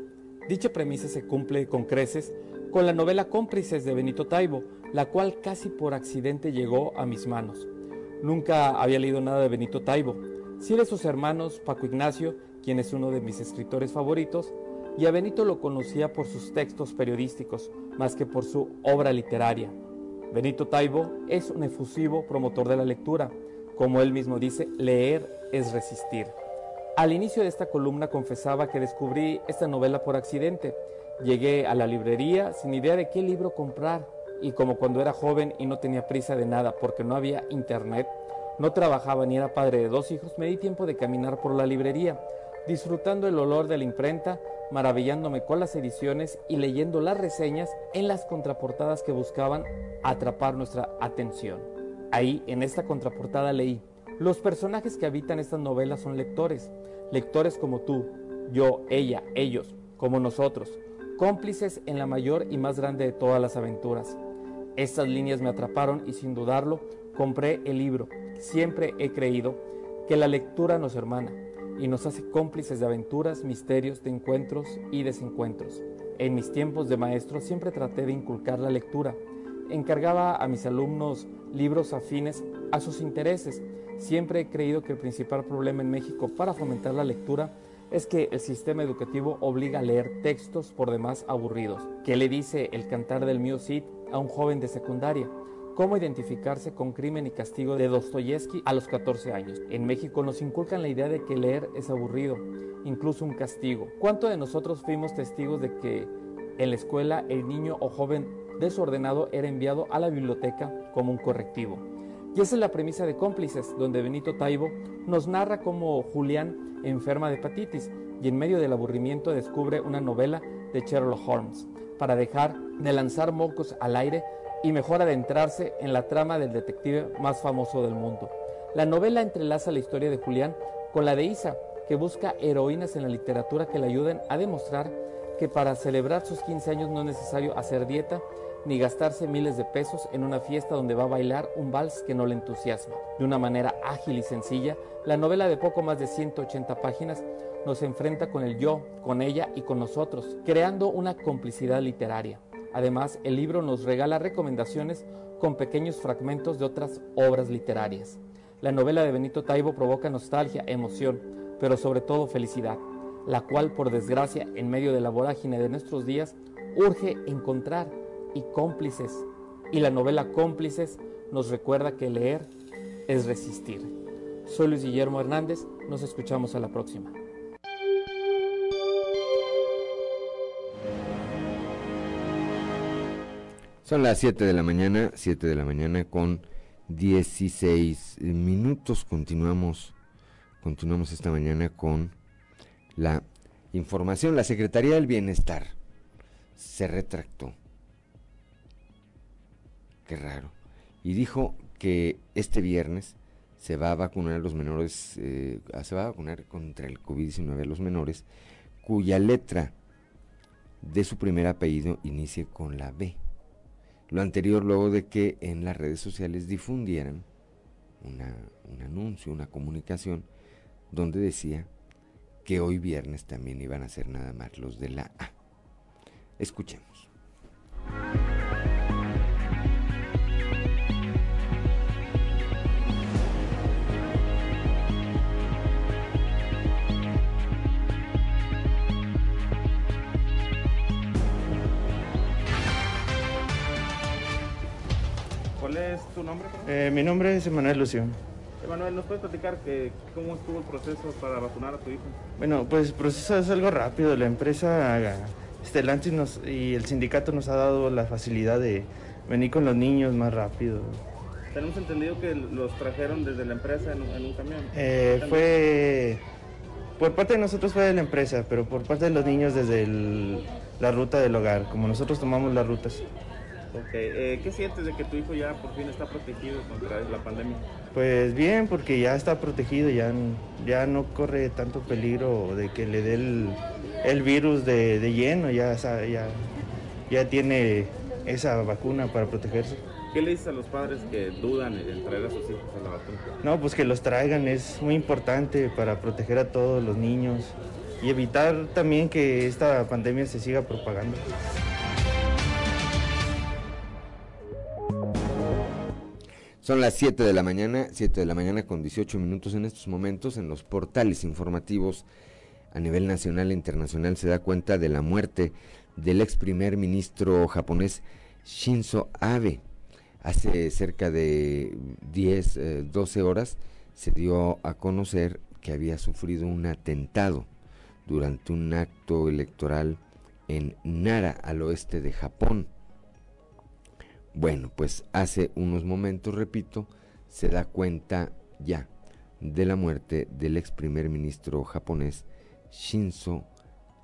Dicha premisa se cumple con creces con la novela Cómplices de Benito Taibo, la cual casi por accidente llegó a mis manos. Nunca había leído nada de Benito Taibo. Sí de sus hermanos Paco Ignacio quien es uno de mis escritores favoritos, y a Benito lo conocía por sus textos periodísticos, más que por su obra literaria. Benito Taibo es un efusivo promotor de la lectura. Como él mismo dice, leer es resistir. Al inicio de esta columna confesaba que descubrí esta novela por accidente. Llegué a la librería sin idea de qué libro comprar y como cuando era joven y no tenía prisa de nada porque no había internet, no trabajaba ni era padre de dos hijos, me di tiempo de caminar por la librería disfrutando el olor de la imprenta, maravillándome con las ediciones y leyendo las reseñas en las contraportadas que buscaban atrapar nuestra atención. Ahí, en esta contraportada leí, los personajes que habitan estas novelas son lectores, lectores como tú, yo, ella, ellos, como nosotros, cómplices en la mayor y más grande de todas las aventuras. Estas líneas me atraparon y sin dudarlo compré el libro. Siempre he creído que la lectura nos hermana y nos hace cómplices de aventuras, misterios, de encuentros y desencuentros. En mis tiempos de maestro siempre traté de inculcar la lectura. Encargaba a mis alumnos libros afines a sus intereses. Siempre he creído que el principal problema en México para fomentar la lectura es que el sistema educativo obliga a leer textos por demás aburridos. ¿Qué le dice el cantar del mío Cid a un joven de secundaria? ¿Cómo identificarse con crimen y castigo de Dostoyevsky a los 14 años? En México nos inculcan la idea de que leer es aburrido, incluso un castigo. ¿Cuánto de nosotros fuimos testigos de que en la escuela el niño o joven desordenado era enviado a la biblioteca como un correctivo? Y esa es la premisa de Cómplices, donde Benito Taibo nos narra cómo Julián enferma de hepatitis y en medio del aburrimiento descubre una novela de Sherlock Holmes para dejar de lanzar mocos al aire y mejor adentrarse en la trama del detective más famoso del mundo. La novela entrelaza la historia de Julián con la de Isa, que busca heroínas en la literatura que le ayuden a demostrar que para celebrar sus 15 años no es necesario hacer dieta ni gastarse miles de pesos en una fiesta donde va a bailar un vals que no le entusiasma. De una manera ágil y sencilla, la novela de poco más de 180 páginas nos enfrenta con el yo, con ella y con nosotros, creando una complicidad literaria. Además, el libro nos regala recomendaciones con pequeños fragmentos de otras obras literarias. La novela de Benito Taibo provoca nostalgia, emoción, pero sobre todo felicidad, la cual, por desgracia, en medio de la vorágine de nuestros días, urge encontrar y cómplices. Y la novela Cómplices nos recuerda que leer es resistir. Soy Luis Guillermo Hernández, nos escuchamos a la próxima. Son las 7 de la mañana, 7 de la mañana con 16 minutos. Continuamos, continuamos esta mañana con la información. La Secretaría del Bienestar se retractó Qué raro. Y dijo que este viernes se va a vacunar a los menores, eh, se va a vacunar contra el COVID-19 a los menores cuya letra de su primer apellido inicie con la B. Lo anterior luego de que en las redes sociales difundieran un anuncio, una comunicación, donde decía que hoy viernes también iban a ser nada más los de la A. Escuchemos. Es tu nombre? Eh, mi nombre es Emanuel Lucio. Emanuel, ¿nos puedes platicar que, cómo estuvo el proceso para vacunar a tu hijo? Bueno, pues el proceso es algo rápido. La empresa Stellantis nos, y el sindicato nos ha dado la facilidad de venir con los niños más rápido. Tenemos entendido que los trajeron desde la empresa en, un camión. Eh, fue... Por parte de nosotros fue de la empresa, pero por parte de los niños desde la ruta del hogar, como nosotros tomamos las rutas. Ok, eh, ¿qué sientes de que tu hijo ya por fin está protegido contra la pandemia? Pues bien, porque ya está protegido, ya, ya no corre tanto peligro de que le dé el, virus de, lleno, ya, ya, ya tiene esa vacuna para protegerse. ¿Qué le dices a los padres que dudan en traer a sus hijos a la vacuna? No, pues que los traigan, es muy importante para proteger a todos los niños y evitar también que esta pandemia se siga propagando. Son las 7 de la mañana, 7 de la mañana con 18 minutos en estos momentos en los portales informativos a nivel nacional e internacional se da cuenta de la muerte del ex primer ministro japonés Shinzo Abe. Hace cerca de 10, 12 eh, horas se dio a conocer que había sufrido un atentado durante un acto electoral en Nara, al oeste de Japón. Bueno, pues hace unos momentos, repito, se da cuenta ya de la muerte del ex primer ministro japonés Shinzo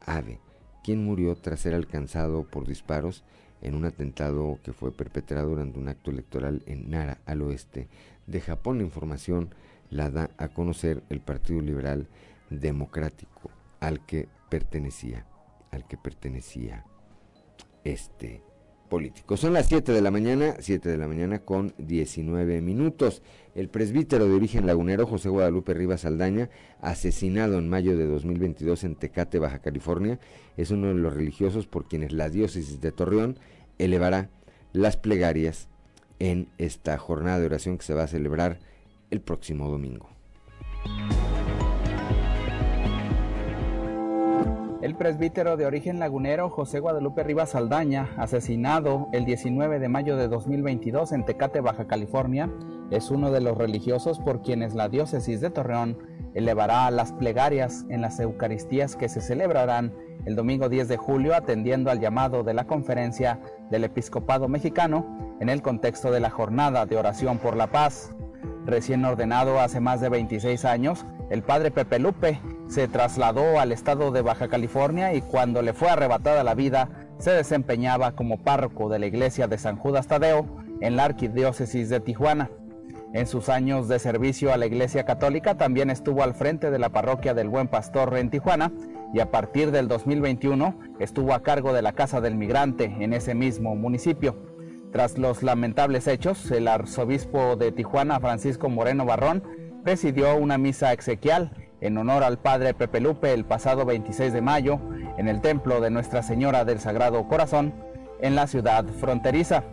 Abe, quien murió tras ser alcanzado por disparos en un atentado que fue perpetrado durante un acto electoral en Nara, al oeste de Japón. La información la da a conocer el Partido Liberal Democrático al que pertenecía, al que pertenecía este Son las 7 de la mañana, 7 de la mañana con 19 minutos. El presbítero de origen lagunero José Guadalupe Rivas Saldaña, asesinado en mayo de 2022 en Tecate, Baja California, es uno de los religiosos por quienes la diócesis de Torreón elevará las plegarias en esta jornada de oración que se va a celebrar el próximo domingo. El presbítero de origen lagunero José Guadalupe Rivas Saldaña, asesinado el 19 de mayo de 2022 en Tecate, Baja California, es uno de los religiosos por quienes la diócesis de Torreón elevará las plegarias en las Eucaristías que se celebrarán el domingo 10 de julio atendiendo al llamado de la conferencia del Episcopado Mexicano en el contexto de la jornada de oración por la paz. Recién ordenado hace más de 26 años, el padre Pepe Lupe se trasladó al estado de Baja California y cuando le fue arrebatada la vida, se desempeñaba como párroco de la iglesia de San Judas Tadeo en la arquidiócesis de Tijuana. En sus años de servicio a la Iglesia Católica también estuvo al frente de la parroquia del Buen Pastor en Tijuana y a partir del 2021 estuvo a cargo de la Casa del Migrante en ese mismo municipio. Tras los lamentables hechos, el arzobispo de Tijuana, Francisco Moreno Barrón, presidió una misa exequial en honor al padre Pepe Lupe el pasado 26 de mayo en el templo de Nuestra Señora del Sagrado Corazón en la ciudad fronteriza.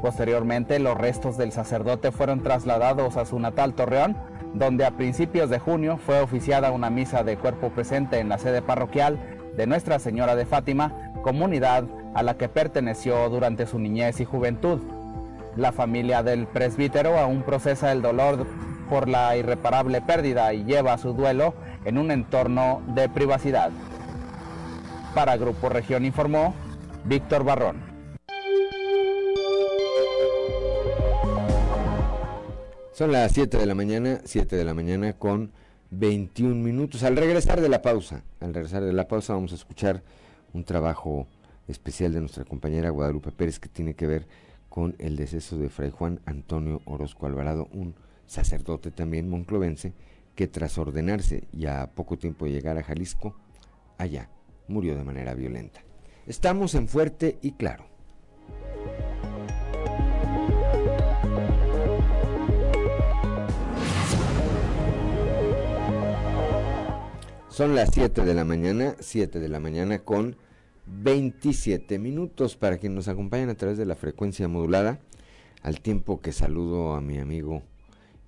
Posteriormente, los restos del sacerdote fueron trasladados a su natal Torreón, donde a principios de junio fue oficiada una misa de cuerpo presente en la sede parroquial de Nuestra Señora de Fátima, comunidad a la que perteneció durante su niñez y juventud. La familia del presbítero aún procesa el dolor por la irreparable pérdida y lleva su duelo en un entorno de privacidad. Para Grupo Región informó Víctor Barrón. Son las 7 de la mañana, 7 de la mañana con 21 minutos. Al regresar de la pausa, al regresar de la pausa vamos a escuchar un trabajo especial de nuestra compañera Guadalupe Pérez que tiene que ver con el deceso de Fray Juan Antonio Orozco Alvarado, un sacerdote también monclovense, que tras ordenarse y a poco tiempo de llegar a Jalisco, allá murió de manera violenta. Estamos en Fuerte y Claro. Son las 7 de la mañana, 7 de la mañana con 27 minutos para quienes nos acompañan a través de la frecuencia modulada. Al tiempo que saludo a mi amigo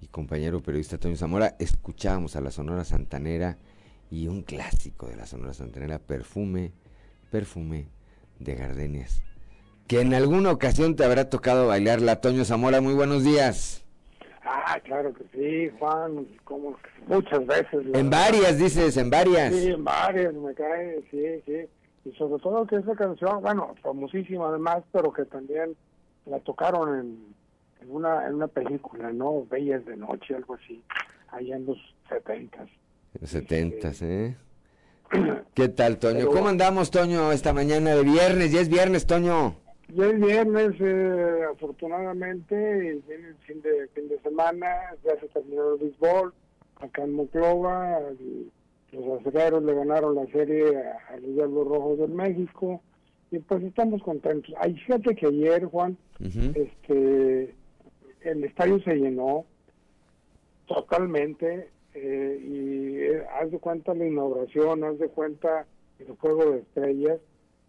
y compañero periodista Toño Zamora, escuchábamos a la Sonora Santanera y un clásico de la Sonora Santanera, Perfume, Perfume de Gardenias. Que en alguna ocasión te habrá tocado bailar la Toño Zamora. Muy buenos días. Ah, claro que sí, Juan, como muchas veces. En varias, dices, en varias. Sí, en varias, me cae, sí, sí. Y sobre todo que esa canción, bueno, famosísima además, pero que también la tocaron en en una, en una película, ¿no? Bellas de Noche, algo así, allá en los setentas. Setentas, ¿eh? ¿Qué tal, Toño? ¿Cómo andamos, Toño, esta mañana de viernes? Ya es viernes, Toño. Ya es viernes, eh, afortunadamente, viene el fin de, fin de semana, ya se terminó el béisbol, acá en Moclova, los aceleros le ganaron la serie a, los Diablos Rojos del México, y pues estamos contentos. Ay, fíjate que ayer, Juan, este el estadio se llenó totalmente eh, y eh, haz de cuenta la inauguración, haz de cuenta el juego de estrellas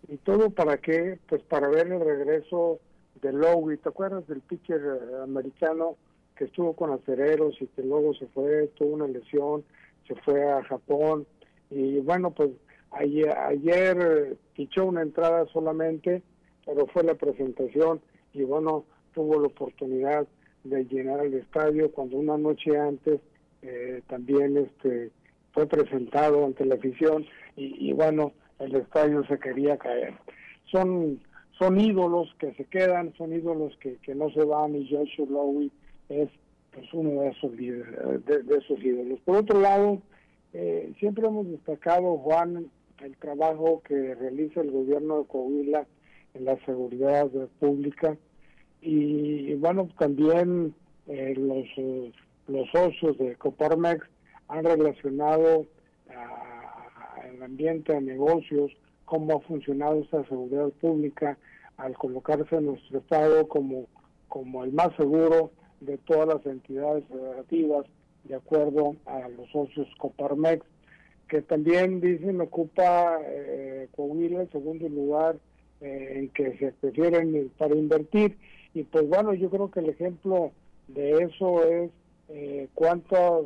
y todo para qué, pues para ver el regreso de Lowe, ¿te acuerdas del pitcher eh, americano que estuvo con acereros y que luego se fue, tuvo una lesión, se fue a Japón y bueno, pues ayer, ayer pichó una entrada solamente, pero fue la presentación y bueno, tuvo la oportunidad de llenar el estadio cuando una noche antes eh, también este fue presentado ante la afición y, bueno el estadio se quería caer. Son son ídolos que se quedan son ídolos que, que no se van y Joshua Lowy es pues uno de esos de, esos ídolos por otro lado eh, siempre hemos destacado Juan el trabajo que realiza el gobierno de Coahuila en la seguridad pública. Y bueno, también eh, los, los socios de Coparmex han relacionado el ambiente de negocios, cómo ha funcionado esta seguridad pública al colocarse en nuestro estado como, como el más seguro de todas las entidades federativas, de acuerdo a los socios Coparmex, que también dicen ocupa eh, Coahuila el segundo lugar eh, en que se prefieren para invertir. Y pues bueno, yo creo que el ejemplo de eso es eh, cuántas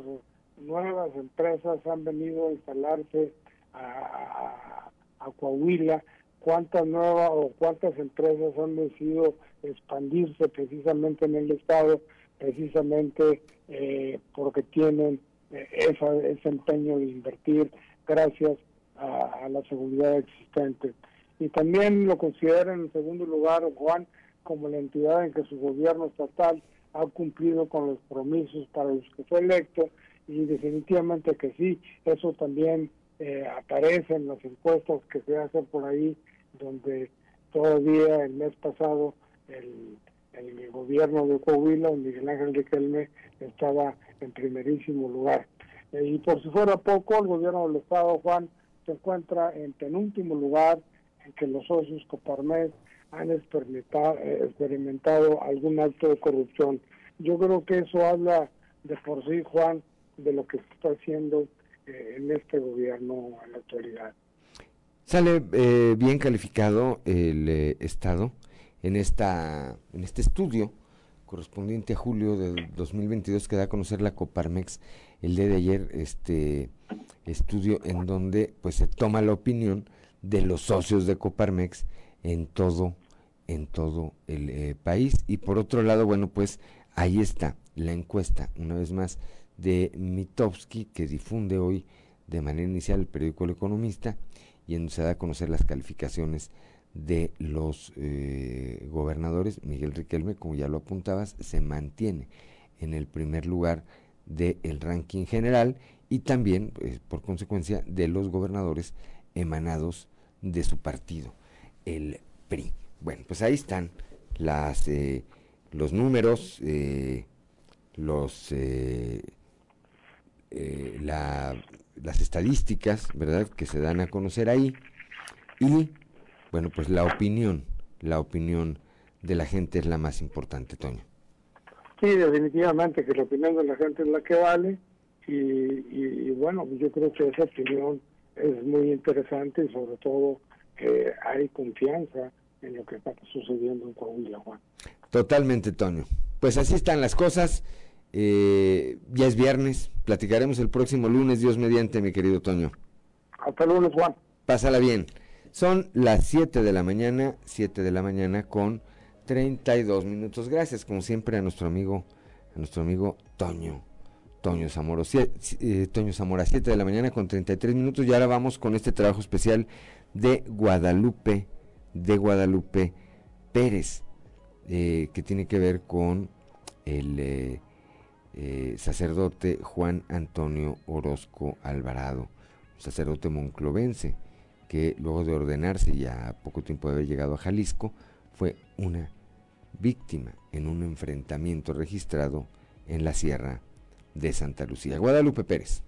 nuevas empresas han venido a instalarse a, a, Coahuila, cuántas nuevas o cuántas empresas han decidido expandirse precisamente en el estado, precisamente eh, porque tienen eh, ese empeño de invertir gracias a, la seguridad existente. Y también lo consideran en segundo lugar, Juan, como la entidad en que su gobierno estatal ha cumplido con los compromisos para los que fue electo y definitivamente que sí, eso también eh, aparece en las encuestas que se hacen por ahí, donde todavía el mes pasado el, el gobierno de Coahuila, Miguel Ángel de Quelme, estaba en primerísimo lugar. Eh, y por si fuera poco, el gobierno del Estado, Juan, se encuentra en penúltimo lugar, en que los socios Coparmex han experimentado, eh, experimentado algún acto de corrupción. Yo creo que eso habla de por sí, Juan, de lo que se está haciendo eh, en este gobierno en la actualidad. Sale bien calificado el Estado en, esta, en este estudio correspondiente a julio de 2022 que da a conocer la Coparmex el día de ayer, este estudio en donde pues se toma la opinión de los socios de Coparmex en todo en todo el país. Y por otro lado bueno pues ahí está la encuesta una vez más de Mitowski que difunde hoy de manera inicial el periódico El Economista y en donde se da a conocer las calificaciones de los eh, gobernadores. Miguel Riquelme, como ya lo apuntabas, se mantiene en el primer lugar del ranking general y también, pues, por consecuencia, de los gobernadores emanados de su partido, el PRI. Bueno, pues ahí están las, eh, los números, eh, los la, las estadísticas, ¿verdad?, que se dan a conocer ahí y, bueno, pues la opinión, la opinión de la gente es la más importante, Toño. Sí, definitivamente que la opinión de la gente es la que vale y, y, bueno, yo creo que esa opinión es muy interesante y sobre todo que hay confianza en lo que está sucediendo en Coahuila, Juan. Totalmente, Toño. Pues así están las cosas. Eh, ya es viernes, platicaremos el próximo lunes, Dios mediante, mi querido Toño. Hasta el lunes, Juan. Pásala bien. Son las 7 de la mañana, 7 de la mañana con 32 minutos. Gracias, como siempre, a nuestro amigo, a nuestro amigo Toño. Toño Zamora, eh, Toño Zamora, 7 de la mañana con 33 minutos. Y ahora vamos con este trabajo especial de Guadalupe, de Guadalupe Pérez, eh, que tiene que ver con el eh, sacerdote Juan Antonio Orozco Alvarado, sacerdote monclovense, que luego de ordenarse ya a poco tiempo de haber llegado a Jalisco, fue una víctima en un enfrentamiento registrado en la Sierra de Santa Lucía. Guadalupe Pérez.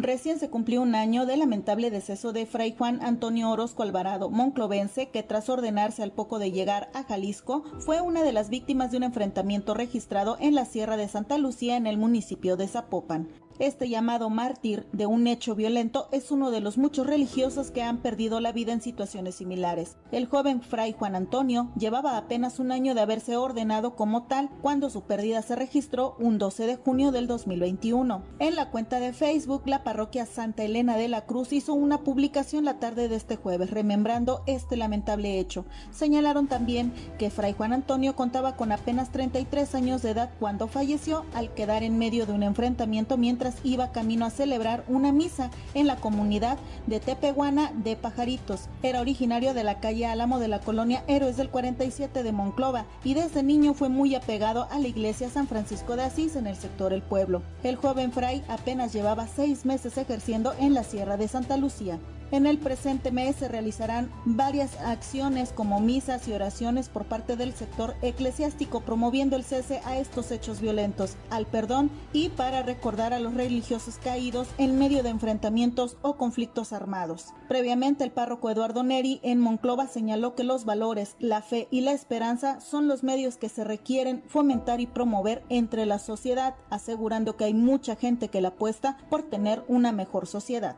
Recién se cumplió un año del lamentable deceso de Fray Juan Antonio Orozco Alvarado, monclovense, que tras ordenarse al poco de llegar a Jalisco, fue una de las víctimas de un enfrentamiento registrado en la Sierra de Santa Lucía en el municipio de Zapopan. Este llamado mártir de un hecho violento es uno de los muchos religiosos que han perdido la vida en situaciones similares. El joven fray Juan Antonio llevaba apenas un año de haberse ordenado como tal cuando su pérdida se registró un 12 de junio del 2021. En la cuenta de Facebook, la parroquia Santa Elena de la Cruz hizo una publicación la tarde de este jueves remembrando este lamentable hecho. Señalaron también que fray Juan Antonio contaba con apenas 33 años de edad cuando falleció al quedar en medio de un enfrentamiento mientras iba camino a celebrar una misa en la comunidad de Tepehuana de Pajaritos. Era originario de la calle Álamo de la colonia Héroes del 47 de Monclova y desde niño fue muy apegado a la iglesia San Francisco de Asís en el sector El Pueblo. El joven fray apenas llevaba seis meses ejerciendo en la Sierra de Santa Lucía. En el presente mes se realizarán varias acciones como misas y oraciones por parte del sector eclesiástico promoviendo el cese a estos hechos violentos, al perdón y para recordar a los religiosos caídos en medio de enfrentamientos o conflictos armados. Previamente el párroco Eduardo Neri en Monclova señaló que los valores, la fe y la esperanza son los medios que se requieren fomentar y promover entre la sociedad, asegurando que hay mucha gente que la apuesta por tener una mejor sociedad.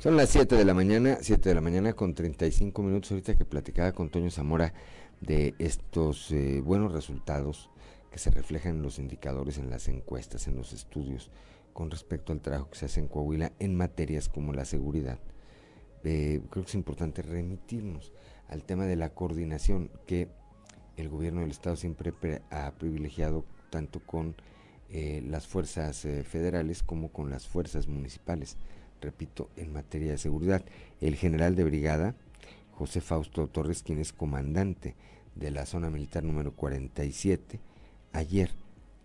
Son las 7 de la mañana, 7 de la mañana con 35 minutos. Ahorita que platicaba con Toño Zamora de estos eh, buenos resultados que se reflejan en los indicadores, en las encuestas, en los estudios con respecto al trabajo que se hace en Coahuila en materias como la seguridad. Eh, creo que es importante remitirnos al tema de la coordinación que el gobierno del Estado siempre ha privilegiado tanto con eh, las fuerzas federales como con las fuerzas municipales repito, en materia de seguridad. El general de brigada, José Fausto Torres, quien es comandante de la zona militar número 47, ayer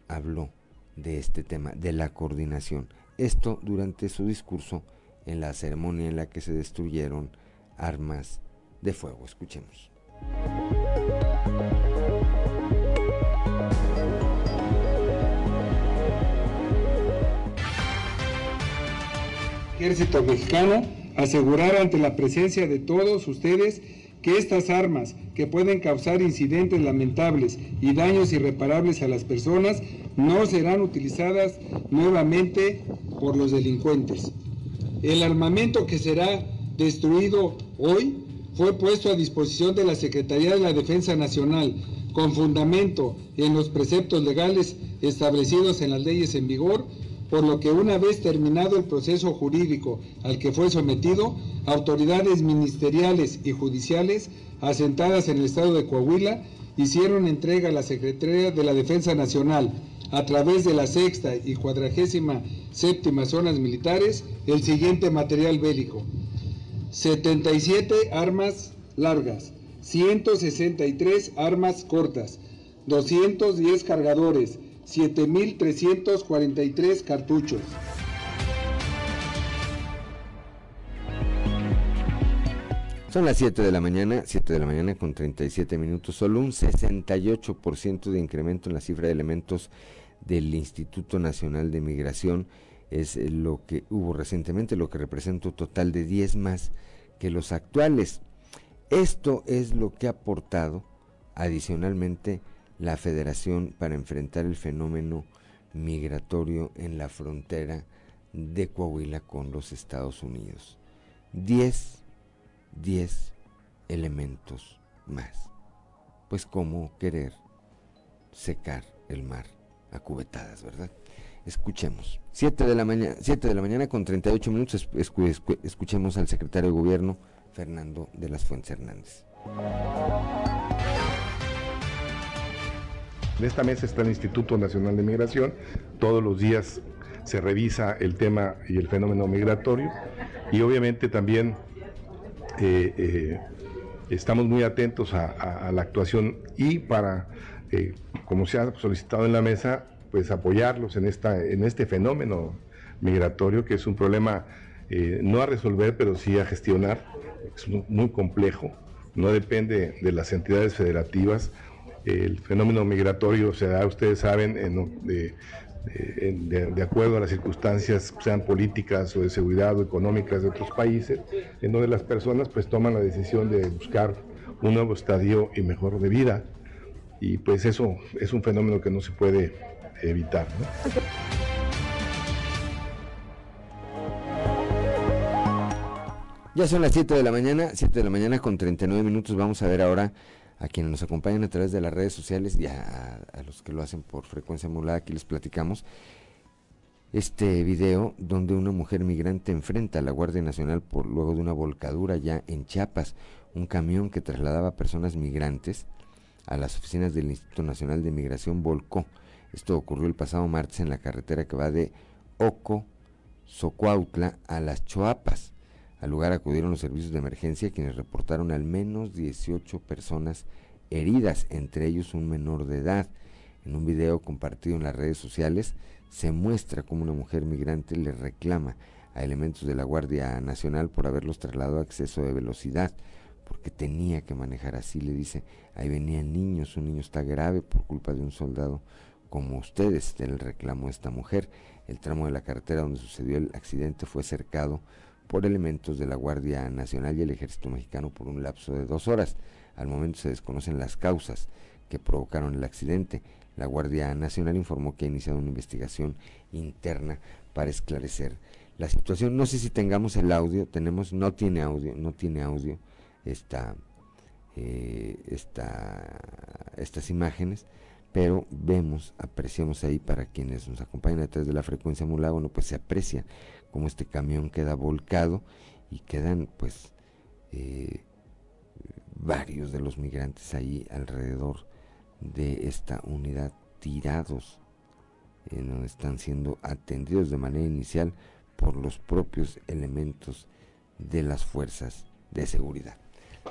habló de este tema, de la coordinación. Esto durante su discurso en la ceremonia en la que se destruyeron armas de fuego. Escuchemos. Ejército Mexicano asegurar ante la presencia de todos ustedes que estas armas que pueden causar incidentes lamentables y daños irreparables a las personas no serán utilizadas nuevamente por los delincuentes. El armamento que será destruido hoy fue puesto a disposición de la Secretaría de la Defensa Nacional con fundamento en los preceptos legales establecidos en las leyes en vigor por lo que una vez terminado el proceso jurídico al que fue sometido, autoridades ministeriales y judiciales asentadas en el estado de Coahuila hicieron entrega a la Secretaría de la Defensa Nacional a través de la sexta y cuadragésima séptima zonas militares el siguiente material bélico. 77 armas largas, 163 armas cortas, 210 cargadores, 7.343 cartuchos. Son las 7 de la mañana, 7 de la mañana con 37 minutos, solo un 68% de incremento en la cifra de elementos del Instituto Nacional de Migración es lo que hubo recientemente, lo que representa un total de 10 más que los actuales. Esto es lo que ha aportado adicionalmente la Federación para enfrentar el fenómeno migratorio en la frontera de Coahuila con los Estados Unidos. Diez, diez elementos más. Pues cómo querer secar el mar a cubetadas, ¿verdad? Escuchemos. Siete de la mañana, siete de la mañana con 38 minutos escuchemos al secretario de Gobierno Fernando de las Fuentes Hernández. En esta mesa está el Instituto Nacional de Migración. Todos los días se revisa el tema y el fenómeno migratorio. Y obviamente también eh, eh, estamos muy atentos a, la actuación y para, eh, como se ha solicitado en la mesa, pues apoyarlos en, esta, en este fenómeno migratorio, que es un problema no a resolver, pero sí a gestionar. Es muy complejo, no depende de las entidades federativas el fenómeno migratorio se da, ustedes saben, de, acuerdo a las circunstancias, sean políticas o de seguridad o económicas de otros países, en donde las personas pues toman la decisión de buscar un nuevo estadio y mejor de vida. Y pues eso es un fenómeno que no se puede evitar. Ya son las 7 de la mañana, 7 de la mañana con 39 minutos. Vamos a ver ahora a quienes nos acompañan a través de las redes sociales y a, los que lo hacen por frecuencia modulada, aquí les platicamos este video donde una mujer migrante enfrenta a la Guardia Nacional por luego de una volcadura ya en Chiapas, un camión que trasladaba personas migrantes a las oficinas del Instituto Nacional de Migración volcó. Esto ocurrió el pasado martes en la carretera que va de Oco, Socuautla a las Choapas. Al lugar acudieron los servicios de emergencia quienes reportaron al menos 18 personas heridas, entre ellos un menor de edad. En un video compartido en las redes sociales se muestra cómo una mujer migrante le reclama a elementos de la Guardia Nacional por haberlos trasladado a exceso de velocidad, porque tenía que manejar así, le dice, ahí venían niños, un niño está grave por culpa de un soldado como ustedes, del reclamo esta mujer. El tramo de la carretera donde sucedió el accidente fue cercado por elementos de la Guardia Nacional y el Ejército Mexicano por un lapso de dos horas. Al momento se desconocen las causas que provocaron el accidente. La Guardia Nacional informó que ha iniciado una investigación interna para esclarecer la situación. No sé si tengamos el audio, tenemos, no tiene audio, no tiene audio esta, eh, estas imágenes, pero vemos, apreciamos ahí para quienes nos acompañan a través de la frecuencia modulada, bueno, pues se aprecia cómo este camión queda volcado y quedan pues eh, varios de los migrantes ahí alrededor de esta unidad tirados, en donde están siendo atendidos de manera inicial por los propios elementos de las fuerzas de seguridad.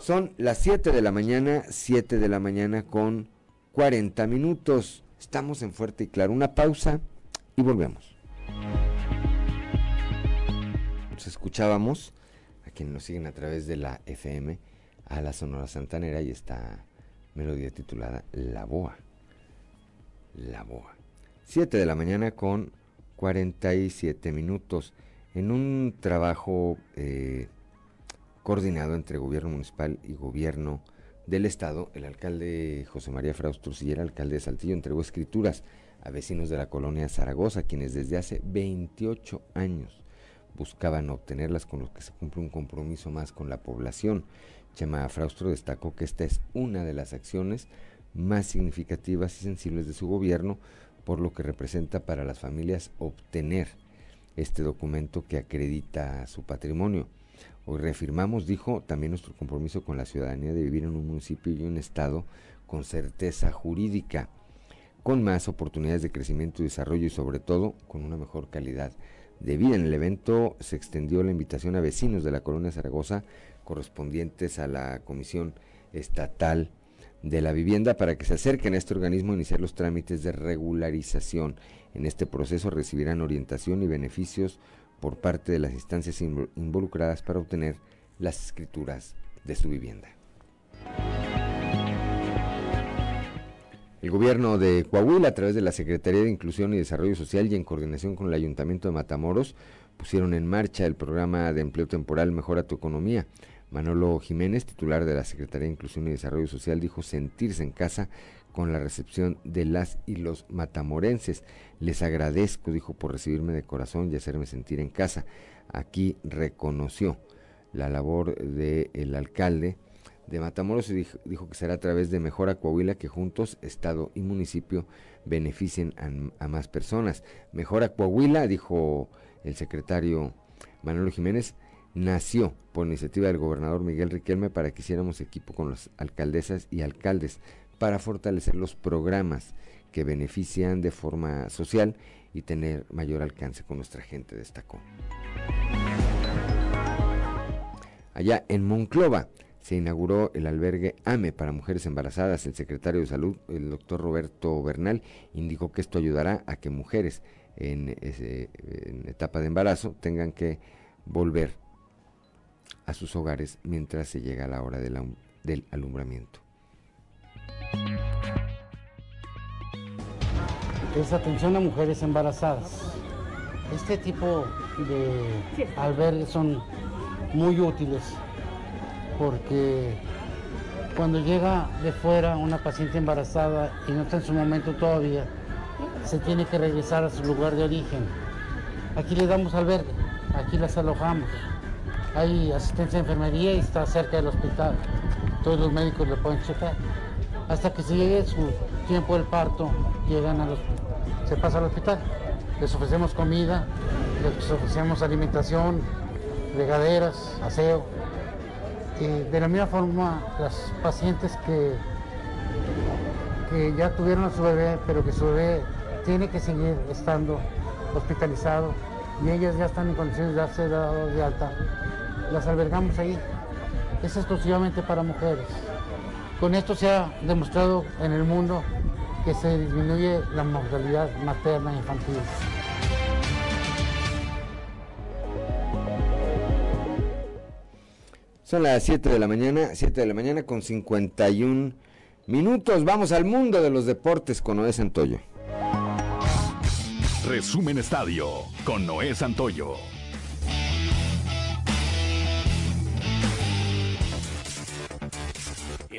Son las 7 de la mañana, 7 de la mañana con 40 minutos. Estamos en Fuerte y Claro. Una pausa y volvemos. Escuchábamos a quienes nos siguen a través de la FM a la Sonora Santanera y esta melodía titulada La Boa. La Boa. 7 de la mañana con 47 minutos. En un trabajo eh, coordinado entre gobierno municipal y gobierno del estado, el alcalde José María Fraustro el alcalde de Saltillo, entregó escrituras a vecinos de la colonia Zaragoza, quienes desde hace 28 años buscaban obtenerlas con los que se cumple un compromiso más con la población. Chema Fraustro destacó que esta es una de las acciones más significativas y sensibles de su gobierno, por lo que representa para las familias obtener este documento que acredita su patrimonio. Hoy reafirmamos, dijo, también nuestro compromiso con la ciudadanía de vivir en un municipio y un estado con certeza jurídica, con más oportunidades de crecimiento y desarrollo y sobre todo con una mejor calidad de vida. En el evento se extendió la invitación a vecinos de la colonia Zaragoza correspondientes a la Comisión Estatal de la Vivienda para que se acerquen a este organismo a iniciar los trámites de regularización. En este proceso recibirán orientación y beneficios por parte de las instancias involucradas para obtener las escrituras de su vivienda. El gobierno de Coahuila, a través de la Secretaría de Inclusión y Desarrollo Social y en coordinación con el Ayuntamiento de Matamoros, pusieron en marcha el programa de empleo temporal Mejora tu Economía. Manolo Jiménez, titular de la Secretaría de Inclusión y Desarrollo Social, dijo sentirse en casa con la recepción de las y los matamorenses. Les agradezco, dijo, por recibirme de corazón y hacerme sentir en casa. Aquí reconoció la labor del alcalde de Matamoros y dijo, que será a través de Mejora Coahuila que juntos Estado y municipio beneficien a, más personas. Mejora Coahuila, dijo el secretario Manuel Jiménez, nació por iniciativa del gobernador Miguel Riquelme para que hiciéramos equipo con las alcaldesas y alcaldes para fortalecer los programas que benefician de forma social y tener mayor alcance con nuestra gente, destacó. Allá en Monclova, se inauguró el albergue AME para mujeres embarazadas. El secretario de Salud, el doctor Roberto Bernal, indicó que esto ayudará a que mujeres en, etapa de embarazo tengan que volver a sus hogares mientras se llega a la hora del alumbramiento. Es atención a mujeres embarazadas. Este tipo de albergues son muy útiles porque cuando llega de fuera una paciente embarazada y no está en su momento todavía, se tiene que regresar a su lugar de origen. Aquí le damos albergue, aquí las alojamos. Hay asistencia de enfermería y está cerca del hospital. Todos los médicos le pueden checar. Hasta que se llegue su tiempo del parto, llegan a los, se pasa al hospital. Les ofrecemos comida, les ofrecemos alimentación, regaderas, aseo, de la misma forma, las pacientes que, que ya tuvieron a su bebé, pero que su bebé tiene que seguir estando hospitalizado y ellas ya están en condiciones de darse de alta, las albergamos ahí. Es exclusivamente para mujeres. Con esto se ha demostrado en el mundo que se disminuye la mortalidad materna e infantil. Son las 7 de la mañana, 7 de la mañana con 51 minutos. Vamos al mundo de los deportes con Noé Santoyo. Resumen Estadio con Noé Santoyo.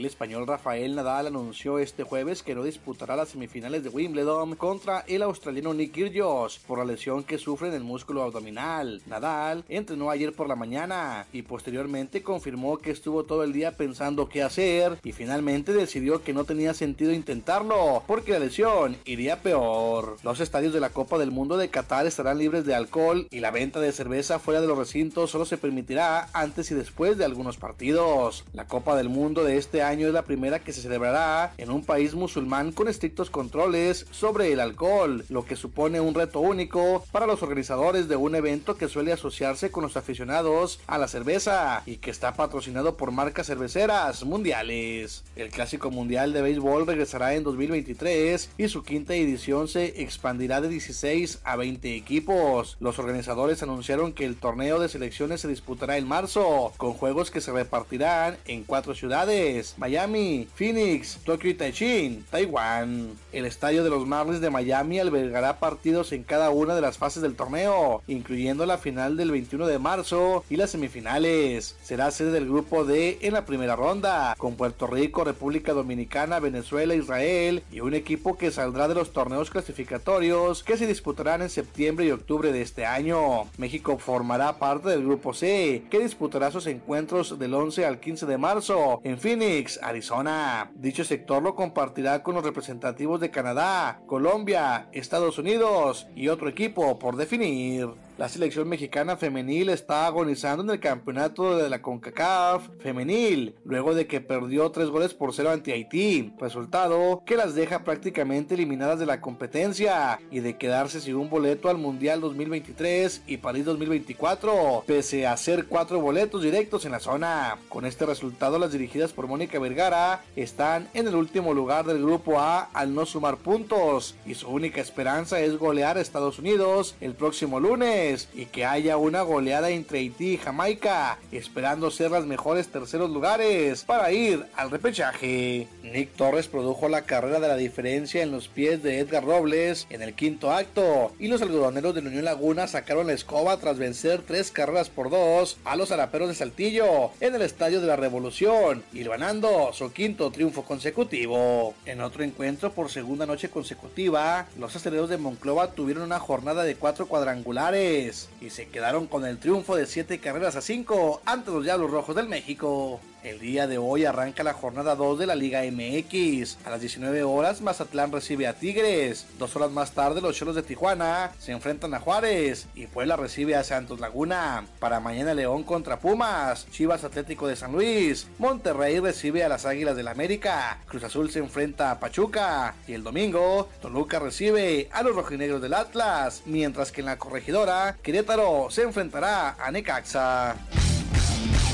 El español Rafael Nadal anunció este jueves que no disputará las semifinales de Wimbledon contra el australiano Nick Kyrgios por la lesión que sufre en el músculo abdominal. Nadal entrenó ayer por la mañana y posteriormente confirmó que estuvo todo el día pensando qué hacer y finalmente decidió que no tenía sentido intentarlo porque la lesión iría peor. Los estadios de la Copa del Mundo de Qatar estarán libres de alcohol y la venta de cerveza fuera de los recintos solo se permitirá antes y después de algunos partidos. La Copa del Mundo de este año es la primera que se celebrará en un país musulmán con estrictos controles sobre el alcohol, lo que supone un reto único para los organizadores de un evento que suele asociarse con los aficionados a la cerveza y que está patrocinado por marcas cerveceras mundiales. El Clásico Mundial de Béisbol regresará en 2023 y su quinta edición se expandirá de 16 a 20 equipos. Los organizadores anunciaron que el torneo de selecciones se disputará en marzo, con juegos que se repartirán en cuatro ciudades, Miami, Phoenix, Tokio y Taichin, Taiwán. El estadio de los Marlins de Miami albergará partidos en cada una de las fases del torneo, incluyendo la final del 21 de marzo y las semifinales. Será sede del grupo D en la primera ronda, con Puerto Rico, República Dominicana, Venezuela, Israel y un equipo que saldrá de los torneos clasificatorios que se disputarán en septiembre y octubre de este año. México formará parte del grupo C, que disputará sus encuentros del 11 al 15 de marzo en Phoenix, Arizona. Dicho sector lo compartirá con los representativos de Canadá, Colombia, Estados Unidos y otro equipo por definir. La selección mexicana femenil está agonizando en el campeonato de la CONCACAF femenil, luego de que perdió 3 goles por 0 ante Haití, resultado que las deja prácticamente eliminadas de la competencia y de quedarse sin un boleto al Mundial 2023 y París 2024, pese a ser cuatro boletos directos en la zona. Con este resultado, las dirigidas por Mónica Vergara están en el último lugar del grupo A al no sumar puntos y su única esperanza es golear a Estados Unidos el próximo lunes y que haya una goleada entre Haití y Jamaica, esperando ser las mejores terceros lugares para ir al repechaje. Nick Torres produjo la carrera de la diferencia en los pies de Edgar Robles en el quinto acto y los algodoneros de la Unión Laguna sacaron la escoba tras vencer tres carreras por dos a los araperos de Saltillo en el Estadio de la Revolución, y ganando su quinto triunfo consecutivo. En otro encuentro por segunda noche consecutiva, los aceleros de Monclova tuvieron una jornada de cuatro cuadrangulares y se quedaron con el triunfo de 7 carreras a 5 ante los Diablos Rojos del México. El día de hoy arranca la jornada 2 de la Liga MX. A las 19 horas Mazatlán recibe a Tigres. Dos horas más tarde los Cholos de Tijuana se enfrentan a Juárez y Puebla recibe a Santos Laguna. Para mañana León contra Pumas, Chivas Atlético de San Luis, Monterrey recibe a las Águilas del América, Cruz Azul se enfrenta a Pachuca y el domingo Toluca recibe a los rojinegros del Atlas, mientras que en la corregidora Querétaro se enfrentará a Necaxa.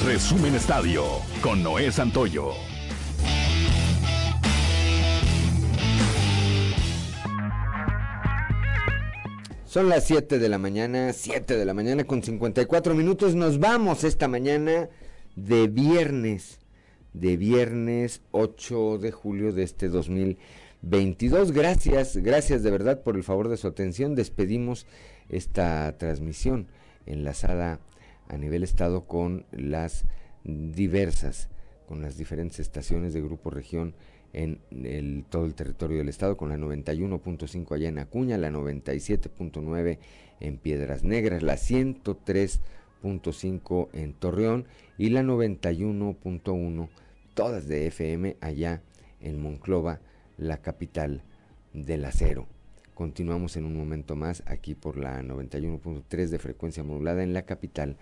Resumen Estadio con Noé Santoyo. Son las 7 de la mañana, 7 de la mañana con 54 minutos. Nos vamos esta mañana de viernes, de viernes 8 de julio de este 2022. Gracias, gracias de verdad por el favor de su atención. Despedimos esta transmisión enlazada a nivel estado con las diversas, con las diferentes estaciones de Grupo Región en el, todo el territorio del estado, con la 91.5 allá en Acuña, la 97.9 en Piedras Negras, la 103.5 en Torreón y la 91.1, todas de FM allá en Monclova, la capital del acero. Continuamos en un momento más aquí por la 91.3 de frecuencia modulada en la capital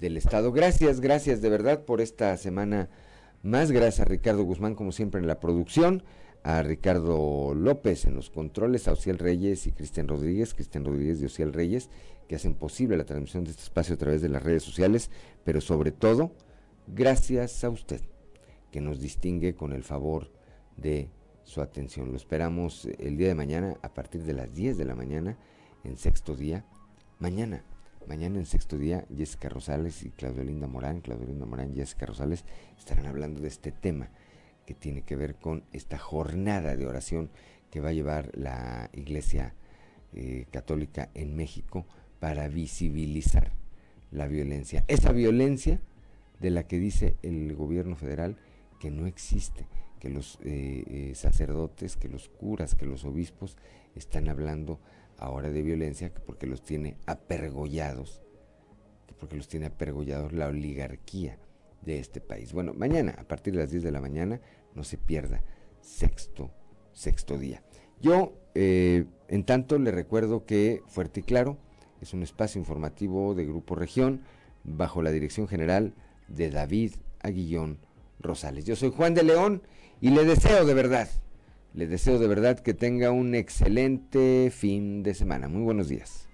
del estado. Gracias, gracias de verdad por esta semana más. Gracias a Ricardo Guzmán, como siempre, en la producción, a Ricardo López en los controles, a Ociel Reyes y Cristian Rodríguez, Cristian Rodríguez y Ociel Reyes, que hacen posible la transmisión de este espacio a través de las redes sociales, pero sobre todo, gracias a usted, que nos distingue con el favor de su atención. Lo esperamos el día de mañana a partir de las 10 de la mañana en sexto día. Mañana, mañana en sexto día, Jessica Rosales y Claudio Linda Morán, Claudio Linda Morán y Jessica Rosales estarán hablando de este tema que tiene que ver con esta jornada de oración que va a llevar la Iglesia eh, Católica en México para visibilizar la violencia. Esa violencia de la que dice el gobierno federal que no existe, que los eh, eh, sacerdotes, que los curas, que los obispos están hablando ahora de violencia porque los tiene apergollados, porque los tiene apergollados la oligarquía de este país. Bueno, mañana, a partir de las 10 de la mañana, no se pierda sexto, sexto día. Yo, eh, en tanto, le recuerdo que Fuerte y Claro es un espacio informativo de Grupo Región bajo la dirección general de David Aguillón Rosales. Yo soy Juan de León y le deseo de verdad, le deseo de verdad que tenga un excelente fin de semana. Muy buenos días.